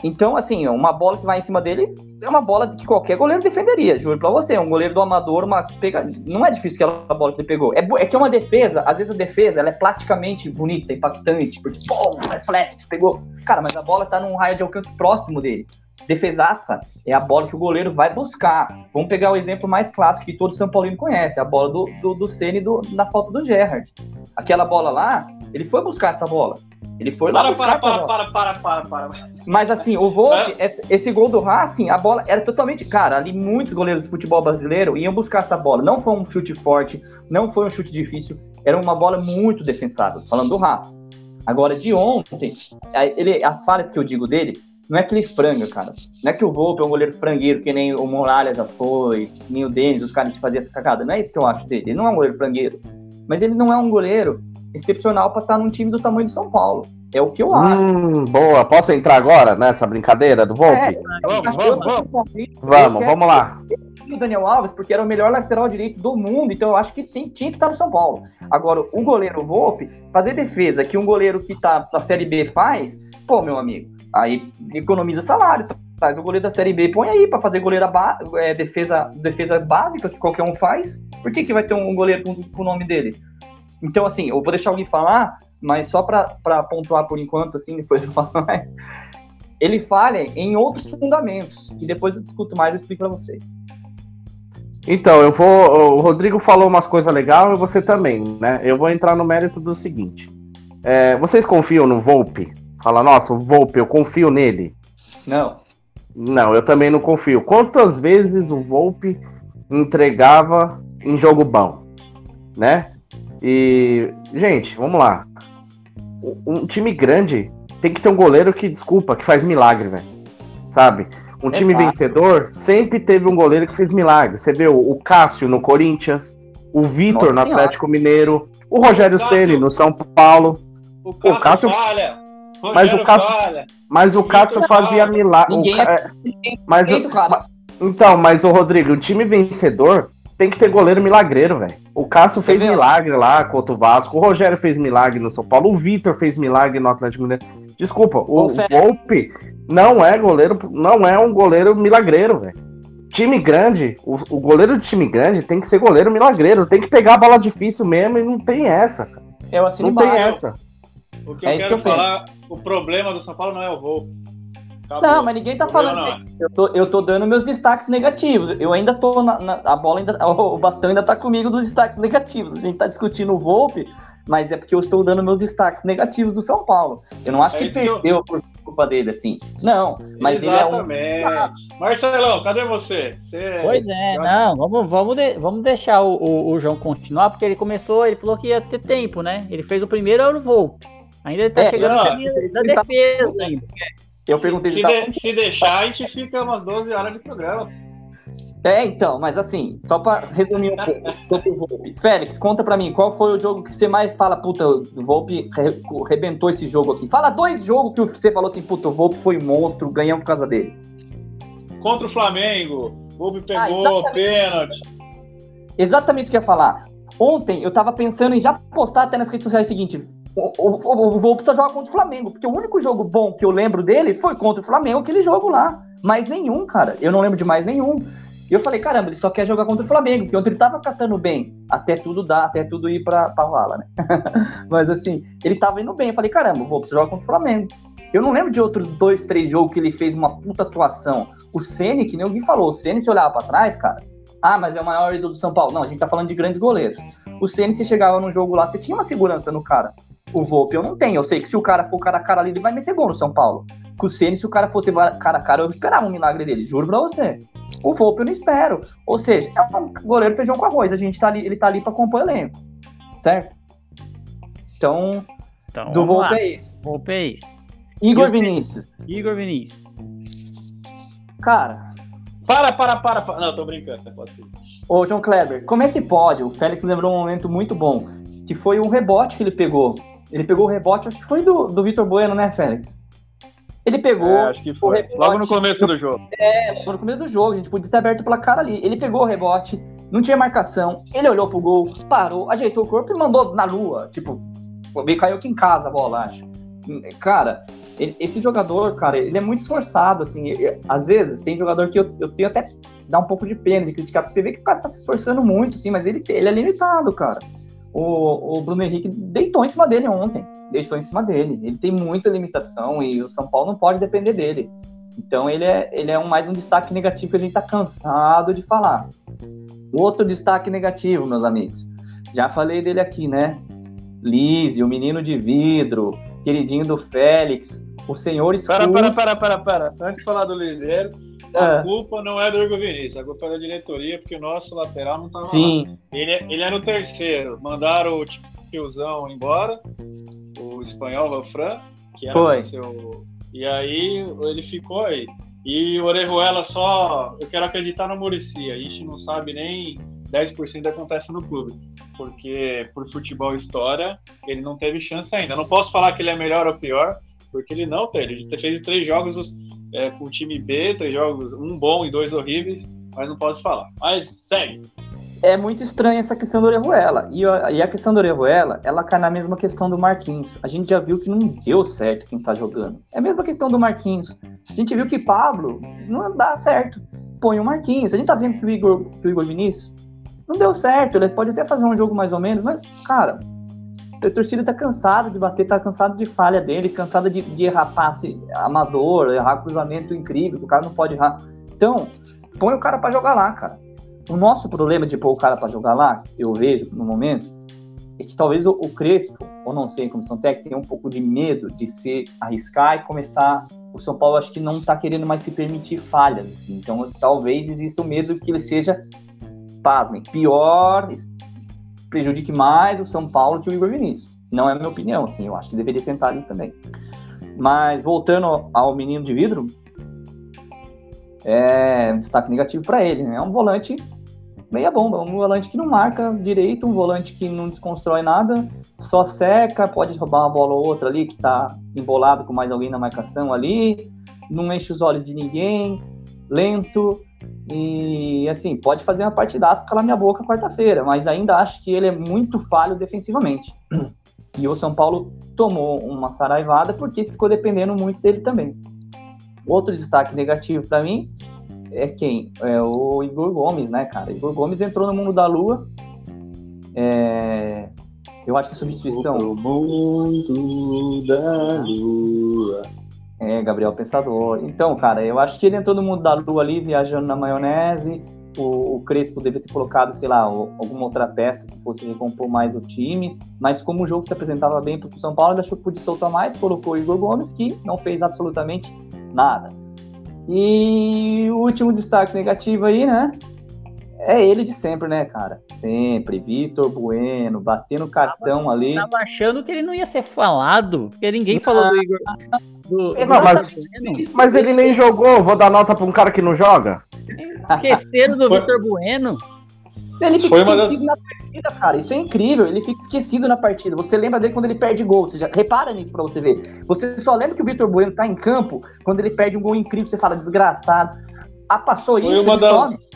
[SPEAKER 3] então, assim, uma bola que vai em cima dele é uma bola que qualquer goleiro defenderia, juro pra você. Um goleiro do amador, uma pega... não é difícil aquela bola que ele pegou. É, é que é uma defesa, às vezes a defesa ela é plasticamente bonita, impactante, porque, pô, reflete, pegou. Cara, mas a bola tá num raio de alcance próximo dele. Defesaça é a bola que o goleiro vai buscar. Vamos pegar o exemplo mais clássico que todo São Paulino conhece, a bola do, do, do Ceni na falta do Gerrard. Aquela bola lá, ele foi buscar essa bola. Ele foi
[SPEAKER 2] para,
[SPEAKER 3] lá buscar
[SPEAKER 2] para,
[SPEAKER 3] essa
[SPEAKER 2] para,
[SPEAKER 3] bola.
[SPEAKER 2] para, para, para, para, para.
[SPEAKER 3] Mas assim, o Volpe, esse, esse gol do Racing, a bola era totalmente. Cara, ali muitos goleiros de futebol brasileiro iam buscar essa bola. Não foi um chute forte, não foi um chute difícil, era uma bola muito defensável, falando do Racing. Agora, de ontem, ele, as falhas que eu digo dele, não é que ele franga, cara. Não é que o Volpe é um goleiro frangueiro, que nem o Muralha já foi, nem o Denis, os caras que faziam essa cagada. Não é isso que eu acho dele. Ele não é um goleiro frangueiro. Mas ele não é um goleiro excepcional para estar num time do tamanho do São Paulo. É o que eu acho.
[SPEAKER 4] Hum, boa. Posso entrar agora nessa brincadeira do Volpe?
[SPEAKER 3] É,
[SPEAKER 2] Vamos, vamos,
[SPEAKER 3] eu-
[SPEAKER 4] Vamos, vamos lá.
[SPEAKER 3] o Daniel Alves, porque era o melhor lateral direito do mundo, então eu acho que tem- tinha que estar no São Paulo. Agora, o goleiro Volpe, fazer defesa que um goleiro que tá na Série B faz, pô, meu amigo, aí economiza salário. Traz o goleiro da Série B, põe aí pra fazer goleira ba- é, defesa, defesa básica que qualquer um faz. Por que, que vai ter um goleiro com, com o nome dele? Então, assim, eu vou deixar alguém falar, mas só pra pontuar por enquanto, assim, depois eu falo mais. Ele falha em outros fundamentos, que depois eu discuto mais e explico pra vocês.
[SPEAKER 4] Então, eu vou. O Rodrigo falou umas coisas legais e você também, né? Eu vou entrar no mérito do seguinte. É, vocês confiam no Volpe? Fala, nossa, o Volpe, eu confio nele.
[SPEAKER 3] Não.
[SPEAKER 4] Não, eu também não confio. Quantas vezes o Volpe entregava em jogo bom, né? E, gente, vamos lá. Um time grande tem que ter um goleiro que, desculpa, que faz milagre, velho. Sabe? Um time
[SPEAKER 3] Exato.
[SPEAKER 4] vencedor sempre teve um goleiro que fez milagre. Você vê o, o Cássio no Corinthians, o Vitor no. Atlético Mineiro, o Rogério. Ceni no São Paulo.
[SPEAKER 2] O Cássio,
[SPEAKER 4] Cássio-
[SPEAKER 2] falha.
[SPEAKER 4] Mas o
[SPEAKER 2] falha.
[SPEAKER 4] Mas o Cássio fazia milagre.
[SPEAKER 3] Ninguém
[SPEAKER 4] o Ca-
[SPEAKER 3] Ninguém
[SPEAKER 4] mas,
[SPEAKER 3] feito, cara.
[SPEAKER 4] Então, mas o Rodrigo, o time vencedor tem que ter goleiro milagreiro, velho. O Cássio fez
[SPEAKER 3] Entendeu?
[SPEAKER 4] milagre lá contra o Vasco, o Rogério fez milagre no São Paulo, o Vitor fez milagre no Atlético Mineiro. Desculpa, o. Volpe não é goleiro, não é um goleiro milagreiro, velho. Time grande, o, o goleiro de time grande tem que ser goleiro milagreiro, tem que pegar a bola difícil mesmo e não tem essa, cara.
[SPEAKER 3] Eu assino
[SPEAKER 4] Não tem
[SPEAKER 3] embaixo.
[SPEAKER 4] essa.
[SPEAKER 2] O que
[SPEAKER 3] É
[SPEAKER 2] eu
[SPEAKER 3] isso
[SPEAKER 2] quero
[SPEAKER 3] que eu
[SPEAKER 2] falar, o problema do São Paulo não é o Volpe. Acabou.
[SPEAKER 3] Não, mas ninguém tá
[SPEAKER 2] problema
[SPEAKER 3] falando.
[SPEAKER 2] é.
[SPEAKER 3] Eu tô, eu tô dando meus destaques negativos. Eu ainda tô na, na- a bola ainda, o bastão ainda tá comigo dos destaques negativos. A gente tá discutindo o Volpe, mas é porque eu estou dando meus destaques negativos do São Paulo. Eu não acho
[SPEAKER 2] É
[SPEAKER 3] que
[SPEAKER 2] que eu-
[SPEAKER 3] perdeu por culpa dele assim. Não, mas ele é um
[SPEAKER 2] Exatamente. Marcelão, cadê você? você
[SPEAKER 1] Pois é, não, vamos, vamos, de- vamos deixar o, o, o João continuar, porque ele começou, ele falou que ia ter tempo, né? Ele fez o primeiro, era o Volpe. Ainda ele tá
[SPEAKER 3] É,
[SPEAKER 1] chegando
[SPEAKER 2] não,
[SPEAKER 1] na linha da
[SPEAKER 3] ele tá-
[SPEAKER 1] defesa ainda.
[SPEAKER 3] Eu perguntei
[SPEAKER 2] Se,
[SPEAKER 3] se tá-
[SPEAKER 2] de- se deixar, a gente fica umas 12 horas de programa.
[SPEAKER 3] É, então, mas assim, só pra resumir um pouco sobre o Volpe. Félix, conta pra mim, qual foi o jogo que você mais fala, puta, o Volpe re- rebentou esse jogo aqui? Fala dois jogos que você falou assim, puta, o Volpe foi monstro, ganhamos por causa dele.
[SPEAKER 2] Contra o Flamengo, o Volpe
[SPEAKER 3] Ah,
[SPEAKER 2] pegou
[SPEAKER 3] exatamente.
[SPEAKER 2] pênalti.
[SPEAKER 3] Exatamente o que eu ia falar. Ontem eu tava pensando em já postar até nas redes sociais o seguinte: o, o, o, precisa jogar contra o Flamengo, porque o único jogo bom que eu lembro dele foi contra o Flamengo, aquele jogo lá. Mais nenhum, cara. Eu não lembro de mais nenhum. E eu falei, caramba, ele só quer jogar contra o Flamengo, porque ontem ele tava catando bem. Até tudo dá, até tudo ir pra, pra vala, né? Mas assim, ele tava indo bem. Eu falei, caramba, o Volpe jogar contra o Flamengo. Eu não lembro de outros dois, três jogos que ele fez uma puta atuação. O Ceni, que nem alguém falou, o Ceni se olhava pra trás, cara. Ah, mas é o maior ídolo do São Paulo. Não, a gente tá falando de grandes goleiros. O Ceni, você chegava num jogo lá, você tinha uma segurança no cara. O Volpe eu não tenho. Eu sei que se o cara for cara a cara ali, ele vai meter gol no São Paulo. Com o Ceni, se o cara fosse cara a cara, eu esperava um milagre dele, juro pra você. O Volpe eu não espero. Ou seja, é um goleiro feijão com arroz. A gente tá ali, ele tá ali pra compor elenco. Certo? Então,
[SPEAKER 1] Então,
[SPEAKER 3] do Volpe é isso.
[SPEAKER 1] Volpe é isso.
[SPEAKER 3] Igor
[SPEAKER 1] E o-
[SPEAKER 3] Vinícius.
[SPEAKER 1] Igor Vinícius.
[SPEAKER 3] Cara,
[SPEAKER 2] Para, para, para, para. Não, tô brincando. Pode ser.
[SPEAKER 3] Ô, João Kleber, como é que pode? O Félix lembrou um momento muito bom, que foi um rebote que ele pegou. Ele pegou o rebote, acho que foi do, do Vitor Bueno, né, Félix? Ele pegou,
[SPEAKER 2] É, acho que foi.
[SPEAKER 3] rebote-
[SPEAKER 2] Logo no começo do jogo.
[SPEAKER 3] no começo do jogo, a gente podia ter aberto o placar ali. Ele pegou o rebote, não tinha marcação, ele olhou pro gol, parou, ajeitou o corpo e mandou na lua. Tipo, meio caiu aqui em casa a bola, acho. Cara, ele- esse jogador, cara, ele é muito esforçado, assim. ele- às vezes, tem jogador que eu, eu tenho até dar um pouco de pena de criticar, porque você vê que o cara tá se esforçando muito, sim, mas ele, ele é limitado, cara. O, o Bruno Henrique deitou em cima dele ontem. Deitou em cima dele. Ele tem muita limitação e o São Paulo não pode depender dele. Então ele é, ele é um, mais um destaque negativo que a gente tá cansado de falar. Outro destaque negativo, meus amigos. Já falei dele aqui, né? Lise, o menino de vidro, queridinho do Félix, o senhor
[SPEAKER 2] Para, para, para, para, para. Antes de falar do Liseiro, a
[SPEAKER 3] Ah,
[SPEAKER 2] culpa não é do Igor Vinícius, a culpa é da diretoria, porque o nosso lateral não tava lá.
[SPEAKER 3] sim,
[SPEAKER 2] Ele, é- ele era o terceiro. Mandaram o tiozão embora, o espanhol Valfran, que era
[SPEAKER 3] Foi.
[SPEAKER 2] seu. E aí ele ficou aí. E o Orejuela só. Eu quero acreditar no Murici. A gente não sabe nem 10% do que acontece no clube. Porque por futebol história, ele não teve chance ainda. Eu não posso falar que ele é melhor ou pior, porque ele não teve. Ele fez três jogos é, com o time B, três jogos, um bom e dois horríveis, mas não posso falar. Mas segue.
[SPEAKER 3] é muito estranha essa questão do Orejuela. E e a questão do Orejuela, ela cai na mesma questão do Marquinhos. A gente já viu que não deu certo quem tá jogando. É a mesma questão do Marquinhos. A gente viu que Pablo não dá certo. Põe o Marquinhos. A gente tá vendo que o Igor, que o Igor Vinícius não deu certo. Ele pode até fazer um jogo mais ou menos, mas, cara, a torcida tá cansada de bater, tá cansado de falha dele, cansada de, de errar passe amador, errar cruzamento incrível, que o cara não pode errar. Então, põe o cara pra jogar lá, cara. O nosso problema de pôr o cara pra jogar lá, eu vejo no momento, é que talvez o, o Crespo, ou não sei, a comissão técnica, tenha um pouco de medo de se arriscar e começar. O São Paulo acho que não tá querendo mais se permitir falhas, assim. Então talvez exista o medo que ele seja, pasmem, pior, prejudique mais o São Paulo que o Igor Vinícius. Não é a minha opinião, assim, eu acho que deveria tentar ali também. Mas voltando ao menino de vidro, é destaque negativo para ele, né? É um volante meia bomba, um volante que não marca direito, um volante que não desconstrói nada, só seca, pode roubar uma bola ou outra ali que tá embolado com mais alguém na marcação ali, não enche os olhos de ninguém, lento, E assim, pode fazer uma partidaça calar minha boca quarta-feira, mas ainda acho que ele é muito falho defensivamente. E o São Paulo tomou uma saraivada porque ficou dependendo muito dele também. Outro destaque negativo para mim é quem? É o Igor Gomes, né, cara? Igor Gomes entrou no mundo da lua. É... Eu acho que a substituição.
[SPEAKER 2] O mundo da lua.
[SPEAKER 3] É, Gabriel Pensador. Então, cara, eu acho que ele entrou no mundo da lua ali, viajando na maionese. O, o Crespo devia ter colocado, sei lá, alguma outra peça que fosse recompor mais o time. Mas como o jogo se apresentava bem para o São Paulo, ele achou que podia soltar mais, colocou o Igor Gomes, que não fez absolutamente nada. E o último destaque negativo aí, né? É ele de sempre, né, cara? Sempre. Vitor Bueno, batendo cartão
[SPEAKER 1] tava,
[SPEAKER 3] ali.
[SPEAKER 1] Tava achando que ele não ia ser falado, porque ninguém falou do Igor.
[SPEAKER 4] Do, não, mas, mas, ele nem jogou. Vou dar nota pra um cara que não joga.
[SPEAKER 1] Esqueceram do Vitor Bueno.
[SPEAKER 3] Ele fica esquecido das... na partida, cara. Isso é incrível. Ele fica esquecido na partida. Você lembra dele quando ele perde gol. Você já... Repara nisso pra você ver. Você só lembra que o Vitor Bueno tá em campo quando ele perde um gol incrível. Você fala, desgraçado. Ah, passou
[SPEAKER 2] Foi
[SPEAKER 3] isso,
[SPEAKER 2] uma das,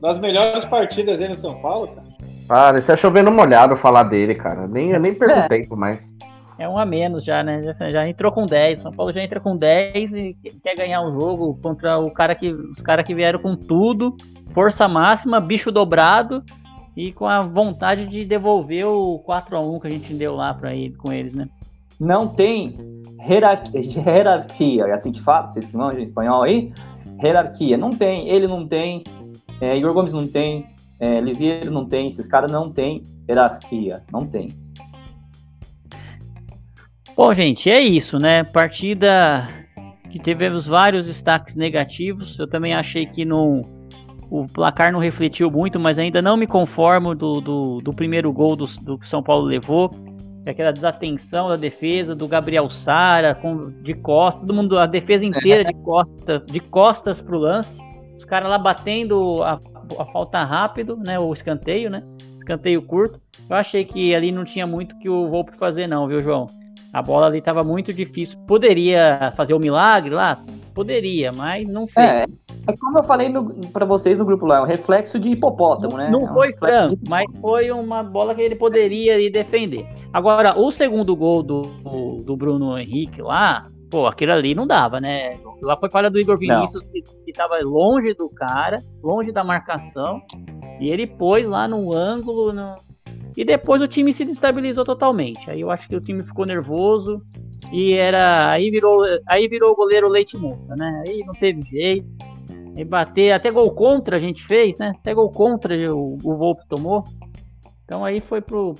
[SPEAKER 2] das, melhores partidas dele no São Paulo, cara.
[SPEAKER 4] Para, isso é chovendo molhado falar dele, cara. Nem, eu nem perco é. tempo mais.
[SPEAKER 1] É um a menos já, né? Já, já, entrou com 10. São Paulo já entra com 10 e quer ganhar um jogo contra o cara que, os caras que vieram com tudo, força máxima, bicho dobrado e com a vontade de devolver o 4 a 1 que a gente deu lá para ir com eles, né?
[SPEAKER 3] Não tem hierarquia, hierarquia, é assim que fala, vocês que manjam espanhol aí? Hierarquia, não tem, ele não tem, é, Igor Gomes não tem, é, Lisieiro não tem, esses caras não tem hierarquia, não tem.
[SPEAKER 1] Bom, gente, é isso, né? Partida que tivemos vários destaques negativos. Eu também achei que não, o placar não refletiu muito, mas ainda não me conformo do, do, do primeiro gol do, do que São Paulo levou. Aquela desatenção da defesa, do Gabriel Sara, com, de costas, todo mundo, a defesa inteira de costas, de costas pro lance. Os caras lá batendo a, a falta rápido, né? O escanteio, né? Escanteio curto. Eu achei que ali não tinha muito que o Volpe fazer, não, viu, João? A bola ali estava muito difícil. Poderia fazer o um milagre lá? Poderia, mas não fez.
[SPEAKER 3] É, é como eu falei para vocês no grupo lá, é um reflexo de hipopótamo,
[SPEAKER 1] né?
[SPEAKER 3] Não,
[SPEAKER 1] é um foi franco, mas foi uma bola que ele poderia ir defender. Agora, o segundo gol do, do Bruno Henrique lá, pô, aquilo ali não dava, né? Lá foi falha do Igor Vinícius, que, estava longe do cara, longe da marcação, e ele pôs lá no ângulo, no, e depois o time se destabilizou totalmente. Aí eu acho que o time ficou nervoso e era aí virou aí virou o goleiro Leite Moça, né? Aí não teve jeito. E bater, até gol contra a gente fez, né? Até gol contra o, o Volpe tomou. Então aí foi pro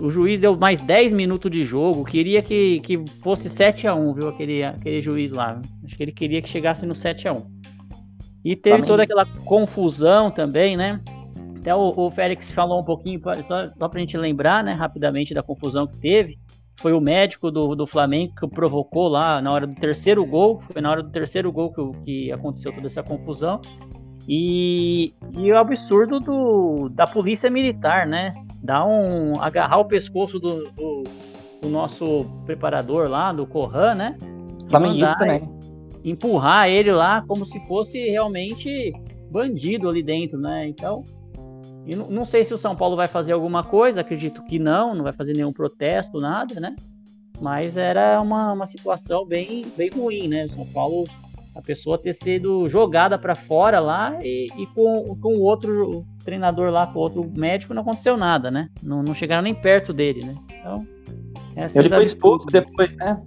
[SPEAKER 1] o juiz deu mais 10 minutos de jogo, queria que, que fosse 7 a 1, viu, aquele aquele juiz lá. Acho que ele queria que chegasse no 7 a 1. E teve toda aquela confusão também, né? Até o, o Félix falou um pouquinho, só, só para a gente lembrar, né, rapidamente da confusão que teve. Foi o médico do, do Flamengo que provocou lá na hora do terceiro gol. Foi na hora do terceiro gol que, que aconteceu toda essa confusão. E, e o absurdo do, da polícia militar, né? Dar um. agarrar o pescoço do, do, do nosso preparador lá, do Corran, né?
[SPEAKER 3] Flamenguista também.
[SPEAKER 1] Empurrar ele lá como se fosse realmente bandido ali dentro, né? Então, e não, não sei se o São Paulo vai fazer alguma coisa, acredito que não, não vai fazer nenhum protesto, nada, né? Mas era uma, uma situação bem, bem ruim, né? O São Paulo, a pessoa ter sido jogada para fora lá e, e com, com o outro treinador lá, com o outro médico, não aconteceu nada, né? Não, não chegaram nem perto dele, né? Então.
[SPEAKER 3] Ele foi expulso depois, né?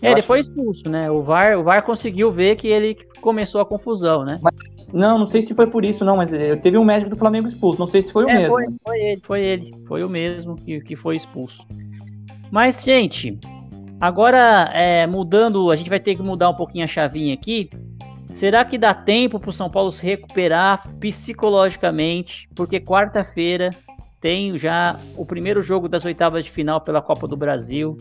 [SPEAKER 1] É, ele foi expulso, né? O VAR, o VAR conseguiu ver que ele começou a confusão, né?
[SPEAKER 3] Mas não, não sei se foi por isso, não, mas eh, teve um médico do Flamengo expulso. Não sei se foi o é, mesmo.
[SPEAKER 1] Foi, foi, ele, foi ele. Foi o mesmo que, que foi expulso. Mas, gente, agora é, mudando, a gente vai ter que mudar um pouquinho a chavinha aqui. Será que dá tempo para o São Paulo se recuperar psicologicamente? Porque quarta-feira tem já o primeiro jogo das oitavas de final pela Copa do Brasil.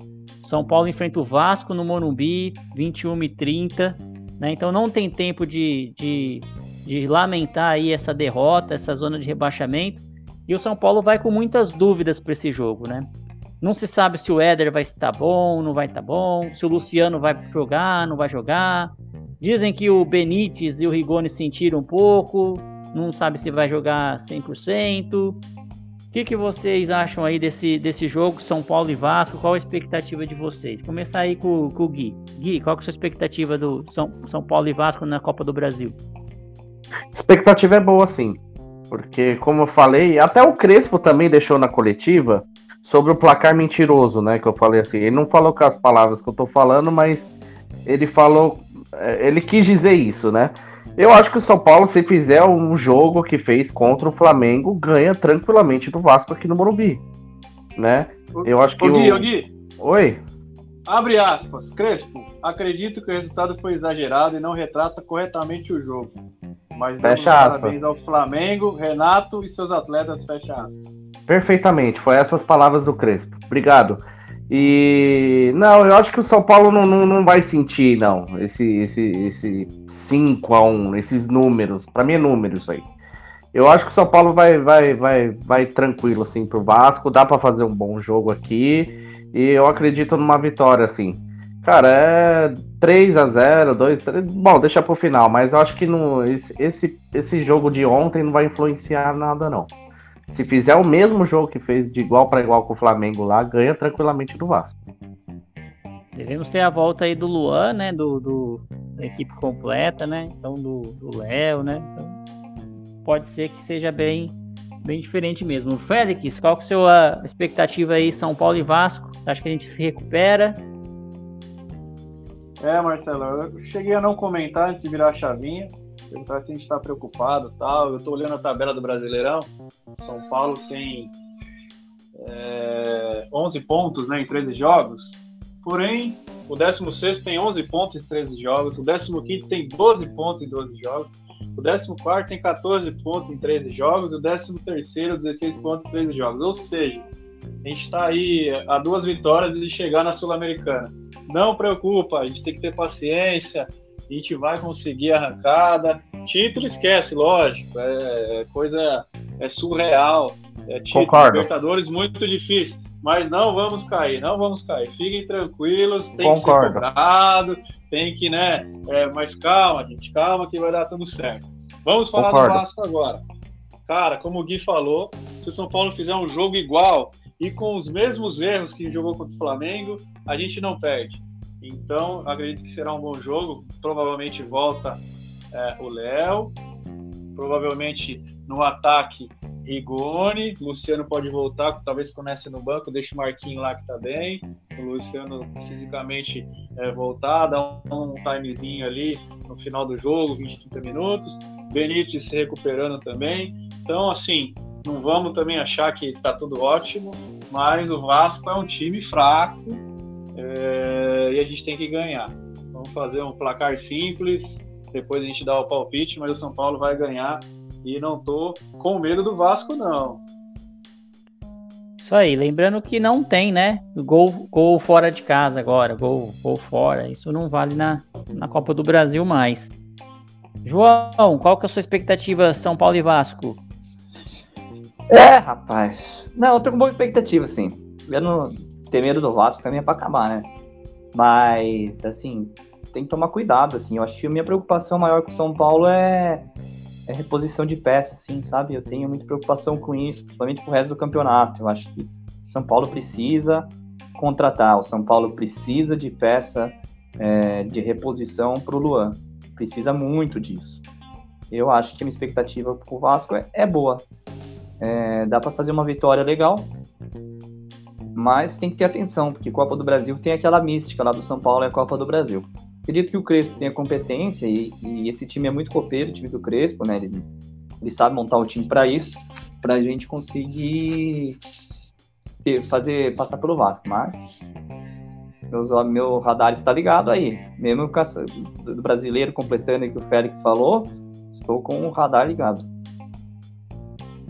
[SPEAKER 1] São Paulo enfrenta o Vasco no Morumbi, 21 e 30. Né? Então não tem tempo de, de de lamentar aí essa derrota, essa zona de rebaixamento. E o São Paulo vai com muitas dúvidas para esse jogo, né? Não se sabe se o Éder vai estar bom, não vai estar bom, se o Luciano vai jogar, não vai jogar. Dizem que o Benítez e o Rigoni sentiram um pouco, não sabe se vai jogar 100%. O que, que vocês acham aí desse, desse jogo, São Paulo e Vasco? Qual a expectativa de vocês? Começar aí com, com o Gui. Gui, qual é a sua expectativa do São, São Paulo e Vasco na Copa do Brasil?
[SPEAKER 4] Expectativa é boa, sim. Porque, como eu falei, até o Crespo também deixou na coletiva sobre o placar mentiroso, né? Que eu falei assim. Ele não falou com as palavras que eu tô falando, mas ele falou. é, Ele quis dizer isso, né? Eu acho que o São Paulo, se fizer um jogo que fez contra o Flamengo, ganha tranquilamente do Vasco aqui no Morumbi, né? Eu acho que
[SPEAKER 2] Ô, Gui,
[SPEAKER 4] o-
[SPEAKER 2] Gui,
[SPEAKER 4] Oi?
[SPEAKER 2] abre aspas. Crespo, acredito que o resultado foi exagerado e não retrata corretamente o jogo. Mas
[SPEAKER 4] Fecha aspas.
[SPEAKER 2] parabéns ao Flamengo, Renato e seus atletas, fecha aspas.
[SPEAKER 4] Perfeitamente, foi essas palavras do Crespo. Obrigado. E não, eu acho que o São Paulo não, não, não vai sentir, não, esse, esse, esse 5 a 1 esses números. Pra mim é número isso aí. Eu acho que o São Paulo vai, vai, vai, vai tranquilo assim pro Vasco, dá pra fazer um bom jogo aqui. E eu acredito numa vitória, assim. Cara, é 3 a 0 2 3 Bom, deixa pro final, mas eu acho que no, esse, esse, jogo de ontem não vai influenciar nada, não. Se fizer o mesmo jogo que fez de igual para igual com o Flamengo lá, ganha tranquilamente do Vasco.
[SPEAKER 1] Devemos ter a volta aí do Luan, né? Do, do- da equipe completa, né? Então do do Léo, né? Então, pode ser que seja bem, bem diferente mesmo. Félix, qual que é a sua expectativa aí, São Paulo e Vasco? Acho que a gente se recupera.
[SPEAKER 2] É, Marcelo, eu cheguei a não comentar antes de virar a chavinha. Perguntar se a gente está preocupado tal. Eu estou olhando a tabela do Brasileirão. São Paulo tem é, 11 pontos né, em 13 jogos. Porém, o 16 tem 11 pontos em 13 jogos. O 15 tem 12 pontos em 12 jogos. O 14 tem 14 pontos em 13 jogos. E o 13 16 pontos em 13 jogos. Ou seja, a gente está aí a duas vitórias de chegar na Sul-Americana. Não preocupa, a gente tem que ter paciência, a gente vai conseguir a arrancada. Título esquece, lógico, é, é coisa é surreal. É título,
[SPEAKER 4] Concordo.
[SPEAKER 2] Libertadores muito difícil, mas não vamos cair, não vamos cair. Fiquem tranquilos, tem que ser
[SPEAKER 4] Concordo.
[SPEAKER 2] cobrado, tem que, né? é, mas calma, gente, calma que vai dar tudo certo. Vamos falar
[SPEAKER 4] Concordo.
[SPEAKER 2] do Vasco agora. Cara, como o Gui falou, se o São Paulo fizer um jogo igual e com os mesmos erros que jogou contra o Flamengo, a gente não perde. Então, acredito que será um bom jogo. Provavelmente volta é, o Léo. Provavelmente no ataque, Rigoni. Luciano pode voltar, talvez comece no banco. Deixa o Marquinhos lá que tá bem. O Luciano fisicamente é, voltar, dar um, um timezinho ali no final do jogo, 20, 30 minutos. Benítez se recuperando também. Então, assim, não vamos também achar que tá tudo ótimo, mas o Vasco é um time fraco é, e a gente tem que ganhar. Vamos fazer um placar simples, depois a gente dá o palpite, mas o São Paulo vai ganhar e não tô com medo do Vasco, não.
[SPEAKER 1] Isso aí, lembrando que não tem, né? Gol, gol fora de casa agora, gol, gol fora. Isso não vale na, na Copa do Brasil mais. João, qual que é a sua expectativa São Paulo e Vasco?
[SPEAKER 3] É, rapaz. Não, eu tô com boa expectativa, sim. Eu não ter medo do Vasco também é pra acabar, né? Mas, assim, tem que tomar cuidado, assim. Eu acho que a minha preocupação maior com o São Paulo é, é reposição de peças, assim, sabe? Eu tenho muita preocupação com isso, principalmente com o resto do campeonato. Eu acho que o São Paulo precisa contratar, o São Paulo precisa de peça é, de reposição pro Luan. Precisa muito disso. Eu acho que a minha expectativa pro Vasco é, é boa. É, dá para fazer uma vitória legal, mas tem que ter atenção, porque Copa do Brasil tem aquela mística lá do São Paulo é a Copa do Brasil. Acredito que o Crespo tenha competência e, e esse time é muito copeiro, o time do Crespo, né? Ele, ele sabe montar o time para isso, para a gente conseguir ter- fazer passar pelo Vasco. Mas meus, meu radar está ligado aí, mesmo essa, do brasileiro completando o que o Félix falou, estou com o radar ligado.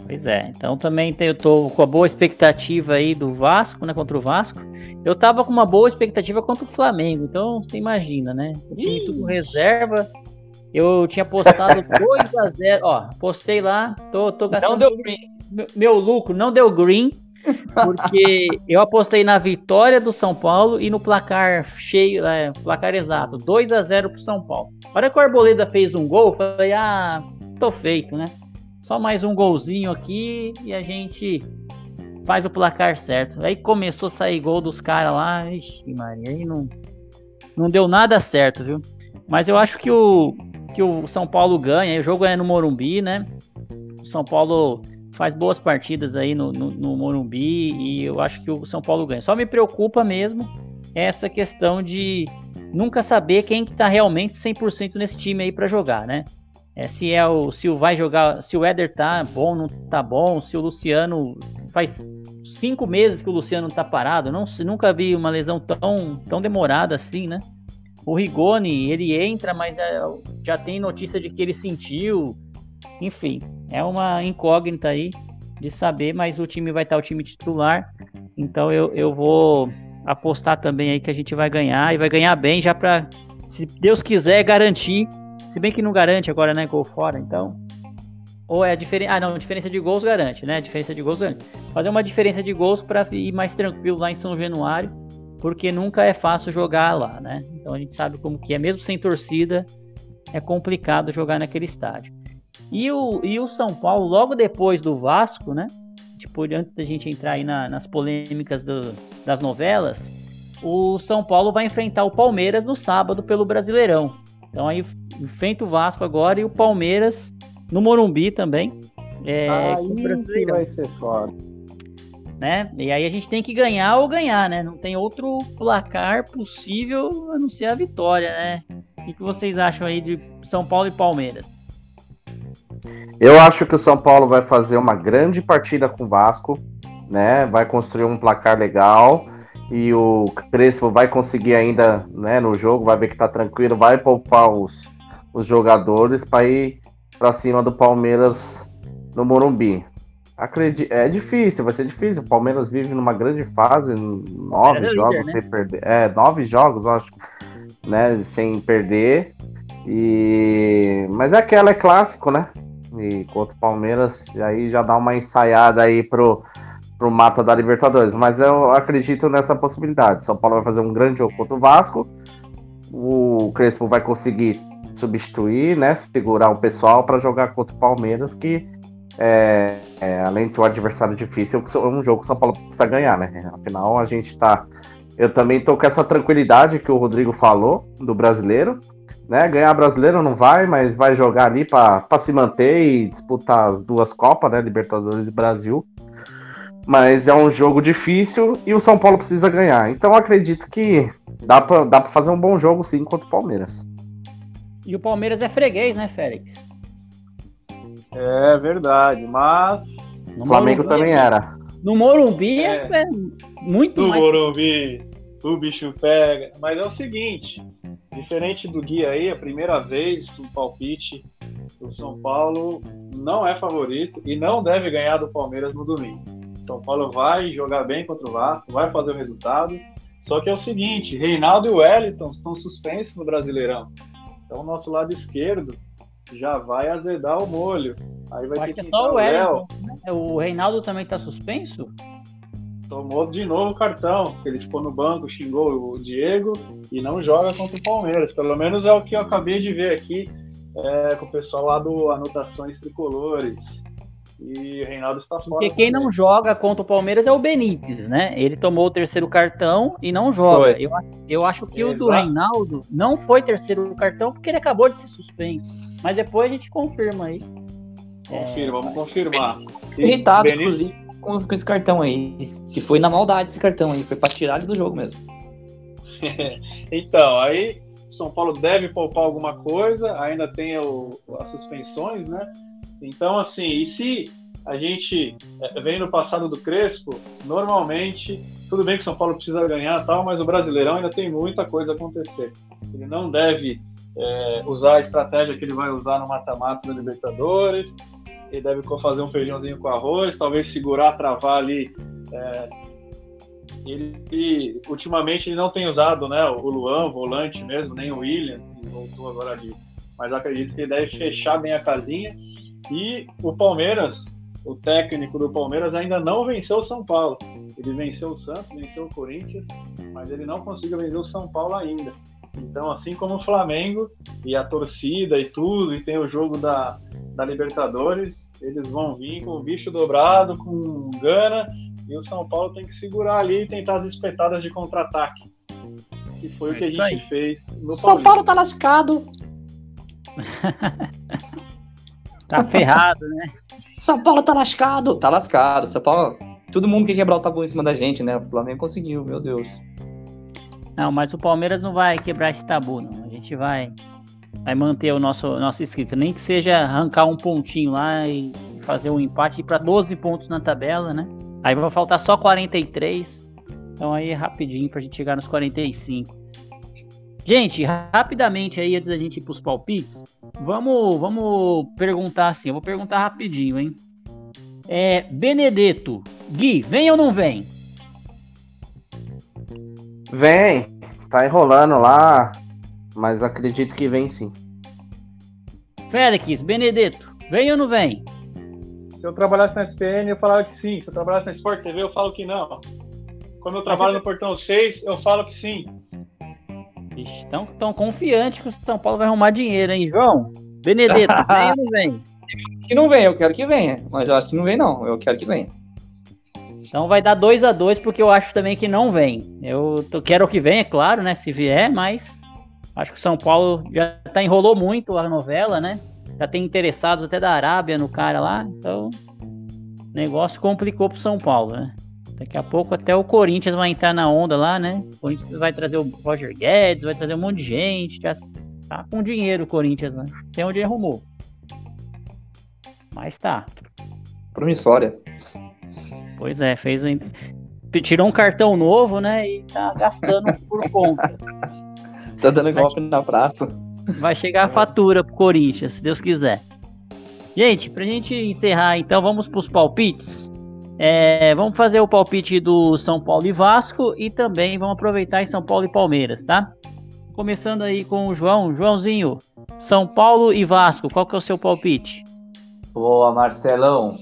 [SPEAKER 1] Pois é, então também eu tô com a boa expectativa aí do Vasco, né, contra o Vasco. Eu tava com uma boa expectativa contra o Flamengo, então você imagina, né? O time tudo reserva. Eu tinha postado 2 a 0 ó, postei lá, tô, tô
[SPEAKER 3] Não
[SPEAKER 1] gastando
[SPEAKER 3] deu
[SPEAKER 1] todo
[SPEAKER 3] green.
[SPEAKER 1] meu, meu lucro, não deu green. Porque eu apostei na vitória do São Paulo e no placar cheio, é, placar exato, 2 a 0 pro São Paulo. A hora que o Arboleda fez um gol, eu falei, ah, tô feito, né? Só mais um golzinho aqui e a gente faz o placar certo. Aí começou a sair gol dos caras lá, ixi, Maria, aí não, não deu nada certo, viu? Mas eu acho que o, que o São Paulo ganha, o jogo é no Morumbi, né? O São Paulo faz boas partidas aí no, no, no, Morumbi e eu acho que o São Paulo ganha. Só me preocupa mesmo essa questão de nunca saber quem que tá realmente 100% nesse time aí para jogar, né? É, se é o se o vai jogar, se o Éder tá bom, não tá bom, se o Luciano faz cinco meses que o Luciano tá parado, não nunca vi uma lesão tão tão demorada assim, né? O Rigoni, ele entra, mas é, já tem notícia de que ele sentiu, enfim, é uma incógnita aí de saber, mas o time vai estar o time titular. Então eu, eu vou apostar também aí que a gente vai ganhar e vai ganhar bem já para, se Deus quiser, garantir. Se bem que não garante agora, né? Gol fora, então. Ou é a diferença. Ah, não, diferença de gols garante, né? Diferença de gols garante. Fazer uma diferença de gols para ir mais tranquilo lá em São Januário, porque nunca é fácil jogar lá, né? Então a gente sabe como que é, mesmo sem torcida, é complicado jogar naquele estádio. E o, e o São Paulo, logo depois do Vasco, né? Tipo, antes da gente entrar aí na, nas polêmicas do, das novelas, o São Paulo vai enfrentar o Palmeiras no sábado pelo Brasileirão. Então aí enfrenta o Vasco agora e o Palmeiras no Morumbi também.
[SPEAKER 2] É, aí vai ser foda.
[SPEAKER 1] Né? E aí a gente tem que ganhar ou ganhar, né? Não tem outro placar possível a não ser a vitória, né? O que vocês acham aí de São Paulo e Palmeiras?
[SPEAKER 4] Eu acho que o São Paulo vai fazer uma grande partida com o Vasco, né? Vai construir um placar legal e o Crespo vai conseguir ainda, né, no jogo, vai ver que tá tranquilo, vai poupar os, os jogadores para ir para cima do Palmeiras no Morumbi. Acredito, é difícil, vai ser difícil. O Palmeiras vive numa grande fase, nove jogos líder, né? sem perder. É, nove jogos, acho, né, sem perder. E mas é aquela é clássico, né? E contra o Palmeiras, e aí já dá uma ensaiada aí pro, pro mata da Libertadores. Mas eu acredito nessa possibilidade. São Paulo vai fazer um grande jogo contra o Vasco. O Crespo vai conseguir substituir, né? Segurar o pessoal para jogar contra o Palmeiras, que é, é, além de ser um adversário difícil, é um jogo que o São Paulo precisa ganhar, né? Afinal, a gente tá. Eu também tô com essa tranquilidade que o Rodrigo falou do brasileiro né? Ganhar brasileiro não vai, mas vai jogar ali para se manter e disputar as duas Copas, né? Libertadores e Brasil. Mas é um jogo difícil e o São Paulo precisa ganhar. Então acredito que dá para dá pra fazer um bom jogo sim contra o Palmeiras.
[SPEAKER 1] E o Palmeiras é freguês, né, Félix?
[SPEAKER 2] É verdade, mas.
[SPEAKER 4] O Flamengo Morumbi, também era.
[SPEAKER 1] No Morumbi é, é muito
[SPEAKER 2] no
[SPEAKER 1] mais.
[SPEAKER 2] No Morumbi o bicho pega. Mas é o seguinte: Diferente do guia aí, a primeira vez um palpite do São Paulo não é favorito e não deve ganhar do Palmeiras no domingo. São Paulo vai jogar bem contra o Vasco, vai fazer o resultado. Só que é o seguinte, Reinaldo e Wellington estão suspensos no Brasileirão. Então o nosso lado esquerdo já vai azedar o molho. Aí vai
[SPEAKER 1] ter que, que é só o Wellington. Né? O Reinaldo também está suspenso?
[SPEAKER 2] tomou de novo o cartão, ele ficou no banco, xingou o Diego e não joga contra o Palmeiras. Pelo menos é o que eu acabei de ver aqui é, com o pessoal lá do Anotações Tricolores. E o Reinaldo está fora.
[SPEAKER 1] Porque quem não joga contra o Palmeiras é o Benítez, né? Ele tomou o terceiro cartão e não joga. Eu, eu acho que Exato. o do Reinaldo não foi terceiro cartão porque ele acabou de ser suspenso. Mas depois a gente confirma aí.
[SPEAKER 2] Confirma, é... vamos confirmar.
[SPEAKER 3] Irritado, Benítez... inclusive com, com esse cartão aí. Que foi na maldade esse cartão aí. Foi pra tirar ele do jogo mesmo.
[SPEAKER 2] então, aí São Paulo deve poupar alguma coisa, ainda tem o, as suspensões, né? Então, assim, e se a gente é, vem no passado do Crespo, normalmente, tudo bem que São Paulo precisa ganhar tal, mas o Brasileirão ainda tem muita coisa a acontecer. Ele não deve é, usar a estratégia que ele vai usar no mata-mata da Libertadores, ele deve fazer um feijãozinho com arroz, talvez segurar, travar ali. É, ele, ele, ultimamente ele não tem usado né, o Luan, volante mesmo, nem o William, que voltou agora ali. Mas acredito que ele deve fechar bem a casinha. E o Palmeiras, o técnico do Palmeiras ainda não venceu o São Paulo. Ele venceu o Santos, venceu o Corinthians, mas ele não conseguiu vencer o São Paulo ainda. Então, assim como o Flamengo e a torcida e tudo, e tem o jogo da, da Libertadores, eles vão vir com o bicho dobrado, com gana, e o São Paulo tem que segurar ali e tentar as espetadas de contra-ataque. Que foi é o que a gente aí. fez no
[SPEAKER 5] São Paulo tá lascado.
[SPEAKER 1] tá ferrado, né?
[SPEAKER 5] São Paulo tá lascado.
[SPEAKER 3] Tá lascado. São Paulo. Todo mundo quer quebrar o tabu em cima da gente, né? O Flamengo conseguiu, meu Deus.
[SPEAKER 1] Não, mas o Palmeiras não vai quebrar esse tabu, não. A gente vai, vai manter o nosso, nosso inscrito. Nem que seja arrancar um pontinho lá e fazer um empate para 12 pontos na tabela, né? Aí vai faltar só 43. Então aí é rapidinho pra gente chegar nos 45. Gente, rapidamente aí, antes da gente ir pros palpites, vamos, vamos perguntar assim, eu vou perguntar rapidinho, hein? É, Benedetto, Gui, vem ou não vem?
[SPEAKER 4] Vem, tá enrolando lá, mas acredito que vem sim.
[SPEAKER 1] Félix, Benedetto, vem ou não vem?
[SPEAKER 2] Se eu trabalhasse na SPN, eu falava que sim. Se eu trabalhasse na Sport TV, eu falo que não. Como eu trabalho no Portão 6, eu falo que sim.
[SPEAKER 1] Estão tão confiantes que o São Paulo vai arrumar dinheiro, hein, João? Benedetto, vem ou não vem?
[SPEAKER 3] Que não vem, eu quero que venha. Mas eu acho que não vem, não. Eu quero que venha.
[SPEAKER 1] Então vai dar 2 a 2 porque eu acho também que não vem. Eu tô, quero que venha, é claro, né? Se vier, mas acho que o São Paulo já tá, enrolou muito a novela, né? Já tem interessados até da Arábia no cara lá. Então, o negócio complicou pro São Paulo, né? Daqui a pouco até o Corinthians vai entrar na onda lá, né? O Corinthians vai trazer o Roger Guedes, vai trazer um monte de gente. Já tá com dinheiro o Corinthians, né? Tem onde arrumou. Mas tá.
[SPEAKER 3] Promissória.
[SPEAKER 1] Pois é, fez um... tirou um cartão novo, né? E tá gastando por conta.
[SPEAKER 3] tá dando golpe na praça.
[SPEAKER 1] Vai chegar a fatura pro Corinthians, se Deus quiser. Gente, pra gente encerrar, então, vamos pros palpites. É, vamos fazer o palpite do São Paulo e Vasco e também vamos aproveitar em São Paulo e Palmeiras, tá? Começando aí com o João. Joãozinho, São Paulo e Vasco, qual que é o seu palpite?
[SPEAKER 3] Boa, Marcelão.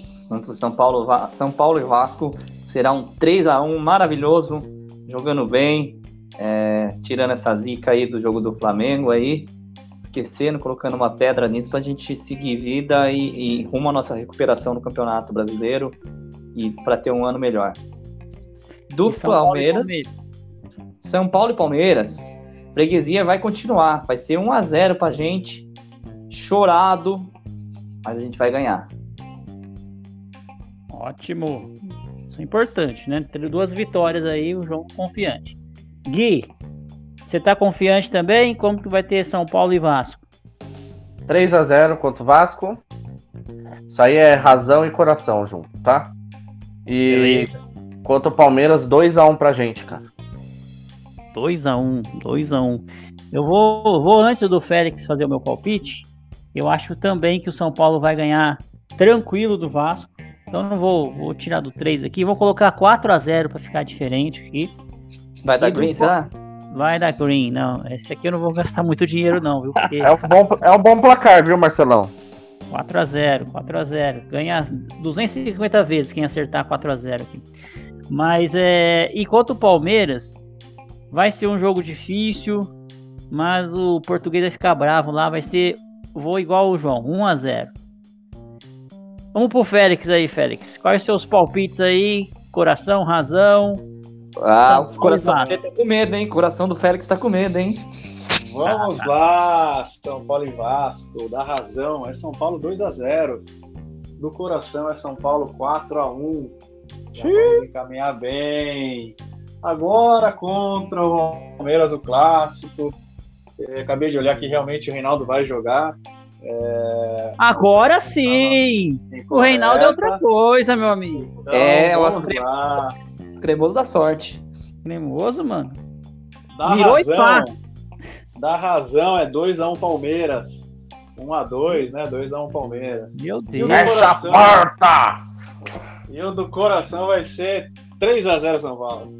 [SPEAKER 3] São Paulo, São Paulo e Vasco será um 3 a 1 maravilhoso, jogando bem, é, tirando essa zica aí do jogo do Flamengo aí, esquecendo, colocando uma pedra nisso para a gente seguir vida e, e rumo à nossa recuperação no Campeonato Brasileiro e para ter um ano melhor. Do São Palmeiras, Paulo São Paulo e Palmeiras, freguesia vai continuar, vai ser 1 a 0 pra gente, chorado, mas a gente vai ganhar.
[SPEAKER 1] Ótimo. Isso é importante, né? Ter duas vitórias aí, o João confiante. Gui, você tá confiante também? Como que vai ter São Paulo e Vasco?
[SPEAKER 4] 3 a 0 contra o Vasco. Isso aí é razão e coração junto, tá? E Beleza. contra o Palmeiras, 2x1 pra gente, cara.
[SPEAKER 1] 2x1, 2x1. Eu vou, vou antes do Félix fazer o meu palpite. Eu acho também que o São Paulo vai ganhar tranquilo do Vasco. Então não vou, vou tirar do 3 aqui. Vou colocar 4 x 0 para ficar diferente aqui.
[SPEAKER 3] Vai dar green, será?
[SPEAKER 1] Vai dar green, não. Esse aqui eu não vou gastar muito dinheiro, não, viu?
[SPEAKER 4] Porque... é, um bom, é um bom placar, viu, Marcelão?
[SPEAKER 1] 4 a 0 4 a 0 Ganha 250 vezes quem acertar 4 a 0 aqui. Mas é. Enquanto o Palmeiras vai ser um jogo difícil, mas o português vai ficar bravo lá. Vai ser. Vou igual o João, 1 a 0 Vamos pro Félix aí, Félix. Quais seus palpites aí? Coração, razão?
[SPEAKER 3] Ah, o coração tá com medo, hein? Coração do Félix tá com medo, hein?
[SPEAKER 2] Vamos lá, São Paulo e Vasco. Da razão, é São Paulo 2 a 0 Do coração é São Paulo 4 a 1 Vamos caminhar bem. Agora contra o Palmeiras, o clássico. É, acabei de olhar que realmente o Reinaldo vai jogar. É...
[SPEAKER 1] Agora sim! o Reinaldo é outra coisa, meu amigo.
[SPEAKER 3] Então, é, o lá. cremoso da sorte.
[SPEAKER 1] Cremoso, mano.
[SPEAKER 2] Dá Virou razão. e pá da razão é 2x1 um Palmeiras. 1x2, né? 2x1 um Palmeiras.
[SPEAKER 1] Meu Deus.
[SPEAKER 4] Fecha a porta!
[SPEAKER 2] E o do coração vai ser 3x0 São Paulo.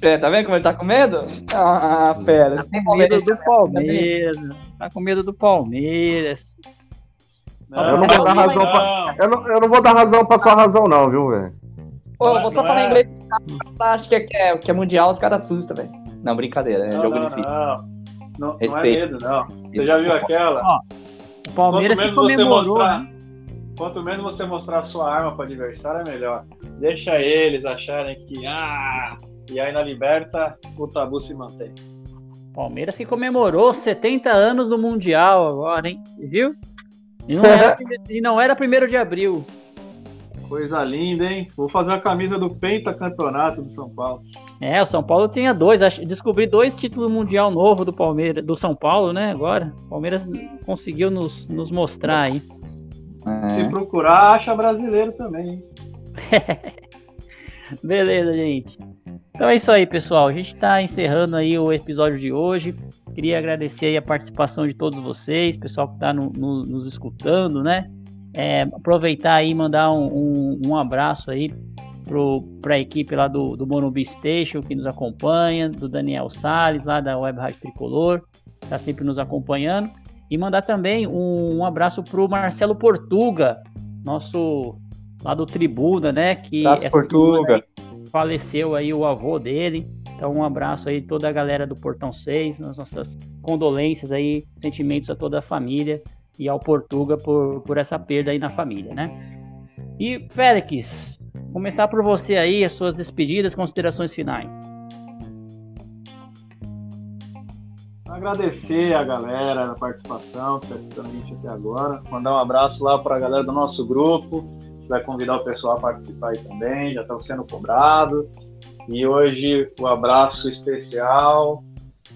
[SPEAKER 3] É, tá vendo como ele tá com medo? Ah, pera.
[SPEAKER 1] Tá com medo do Palmeiras. Tá com medo do Palmeiras.
[SPEAKER 4] Eu não vou dar razão pra, eu não, eu não vou dar razão pra sua razão, não, viu, velho?
[SPEAKER 3] Pô, eu vou só
[SPEAKER 2] Não
[SPEAKER 3] falar
[SPEAKER 2] é.
[SPEAKER 3] inglês. Acho que é, que é, que é mundial, os caras assustam, velho. Não, brincadeira, é
[SPEAKER 2] Não,
[SPEAKER 3] jogo
[SPEAKER 2] não,
[SPEAKER 3] difícil.
[SPEAKER 2] Não. Não, não é medo, não. Você já viu aquela?
[SPEAKER 1] Ó, O Palmeiras
[SPEAKER 2] Quanto
[SPEAKER 1] que comemorou,
[SPEAKER 2] mostrar,
[SPEAKER 1] né?
[SPEAKER 2] quanto menos você mostrar a sua arma para adversário, é melhor. Deixa eles acharem que ah, e aí na liberta o tabu se mantém.
[SPEAKER 1] Palmeiras que comemorou 70 anos do Mundial agora, hein? Viu? E não era, e não era 1 de abril.
[SPEAKER 2] Coisa linda, hein? Vou fazer a camisa do pentacampeonato do São Paulo.
[SPEAKER 1] É, o São Paulo tinha dois. acho- Descobri dois títulos mundial novo do Palmeiras, do São Paulo, né? Agora. O Palmeiras conseguiu nos, nos mostrar aí.
[SPEAKER 2] Se
[SPEAKER 3] É.
[SPEAKER 2] procurar, acha brasileiro também. hein?
[SPEAKER 1] Beleza, gente. Então é isso aí, pessoal. A gente está encerrando aí o episódio de hoje. Queria agradecer aí a participação de todos vocês, pessoal que está nos escutando, né? É, aproveitar aí e mandar um, um, um abraço aí para a equipe lá do, do Morumbi Station que nos acompanha, do Daniel Salles, lá da Web Rádio Tricolor, está sempre nos acompanhando. E mandar também um, um abraço para o Marcelo Portuga, nosso lá do Tribuna, né? Que essa
[SPEAKER 3] Portuga.
[SPEAKER 1] faleceu aí o avô dele. Então, um abraço aí toda a galera do Portão 6, nas nossas condolências aí, sentimentos a toda a família e ao Portuga por, por essa perda aí na família, né? E Félix, começar por você aí, as suas despedidas, considerações finais.
[SPEAKER 2] Agradecer a galera a participação que está assistindo a gente até agora. Mandar um abraço lá para a galera do nosso grupo. Vai convidar o pessoal a participar aí também, já estão sendo cobrados. E hoje o abraço especial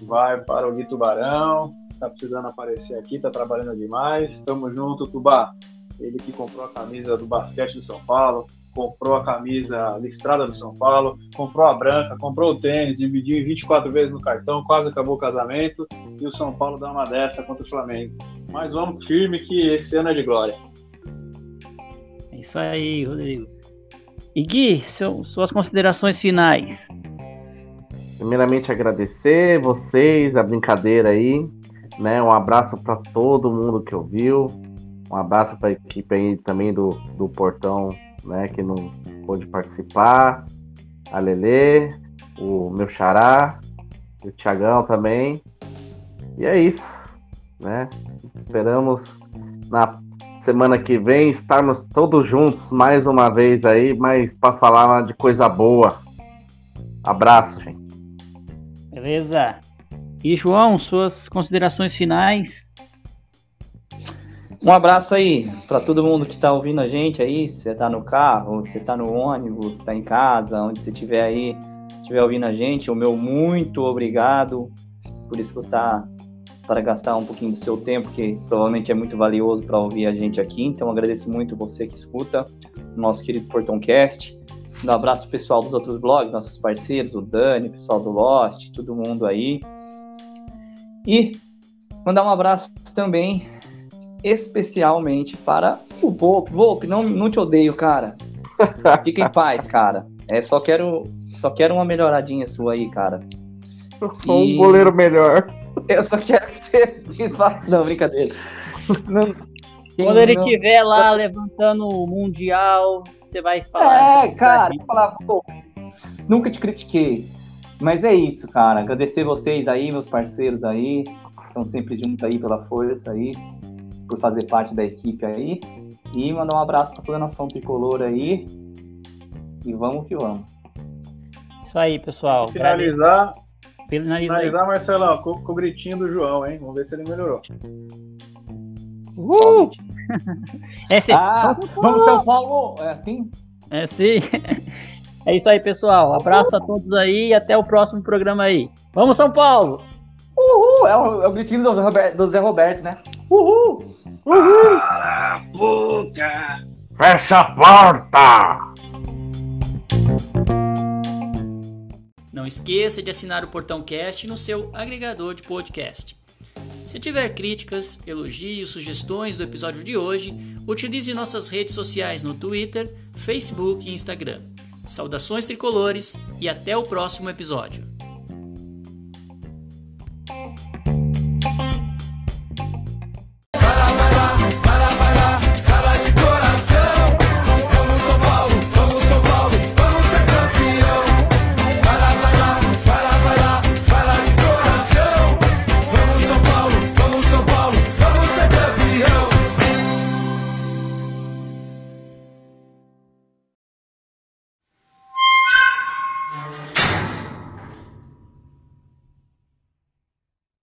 [SPEAKER 2] vai para o Gui Tubarão, está precisando aparecer aqui, está trabalhando demais. Tamo junto, Tubá. Ele que comprou a camisa do basquete do São Paulo, comprou a camisa listrada do São Paulo, comprou a branca, comprou o tênis, dividiu em 24 vezes no cartão, quase acabou o casamento e o São Paulo dá uma dessa contra o Flamengo. Mas vamos firme que esse ano é de glória.
[SPEAKER 1] É isso aí, Rodrigo. E Gui, seu- suas considerações finais.
[SPEAKER 4] Primeiramente agradecer vocês, a brincadeira aí, né? Um abraço para todo mundo que ouviu. Um abraço para a equipe aí também do, do Portão, né, que não pôde participar. A Lelê, o meu xará, o Tiagão também. E é isso, né? Esperamos na semana que vem estarmos todos juntos mais uma vez aí, mas para falar de coisa boa. Abraço, gente.
[SPEAKER 1] Beleza? E João, suas considerações finais.
[SPEAKER 3] Um abraço aí para todo mundo que tá ouvindo a gente aí. Você tá no carro, você tá no ônibus, tá em casa, onde você estiver aí, estiver ouvindo a gente, o meu muito obrigado por escutar, para gastar um pouquinho do seu tempo, que provavelmente é muito valioso para ouvir a gente aqui. Então agradeço muito você que escuta o nosso querido Portãocast. Um abraço pessoal dos outros blogs, nossos parceiros, o Dani, pessoal do Lost, todo mundo aí. E mandar um abraço também especialmente para o Volpe. Volpe, não, não te odeio, cara. Fica em paz, cara. É, só quero, só quero uma melhoradinha sua aí, cara.
[SPEAKER 4] Um
[SPEAKER 3] E-
[SPEAKER 4] goleiro melhor.
[SPEAKER 3] Eu só quero que você desfaça. Não, brincadeira. Não,
[SPEAKER 1] Quando ele
[SPEAKER 3] não-
[SPEAKER 1] estiver lá levantando o Mundial, você vai falar.
[SPEAKER 3] É, cara, eu falava, pô, nunca te critiquei. Mas é isso, cara. Agradecer vocês aí, meus parceiros aí, estão sempre juntos aí pela força aí, por fazer parte da equipe aí. E mandar um abraço pra toda a nação tricolor aí. E vamos que vamos.
[SPEAKER 1] Isso aí, pessoal.
[SPEAKER 2] Finalizar,
[SPEAKER 1] Finaliza aí.
[SPEAKER 2] finalizar Marcelão, com, com o gritinho do João, hein? Vamos ver se ele melhorou.
[SPEAKER 1] Uh! Esse,
[SPEAKER 3] Ah, vamos São Paulo! É assim?
[SPEAKER 1] é, sim. É isso aí, pessoal. Abraço a todos aí e até o próximo programa aí. Vamos, São Paulo!
[SPEAKER 3] Uhul! É o, é o gritinho do, Zé Roberto- do Zé Roberto, né? Uhul!
[SPEAKER 4] Fecha a porta!
[SPEAKER 1] Não esqueça de assinar o Portão Cast no seu agregador de podcast. Se tiver críticas, elogios, sugestões do episódio de hoje, utilize nossas redes sociais no Twitter, Facebook e Instagram. Saudações tricolores e até o próximo episódio.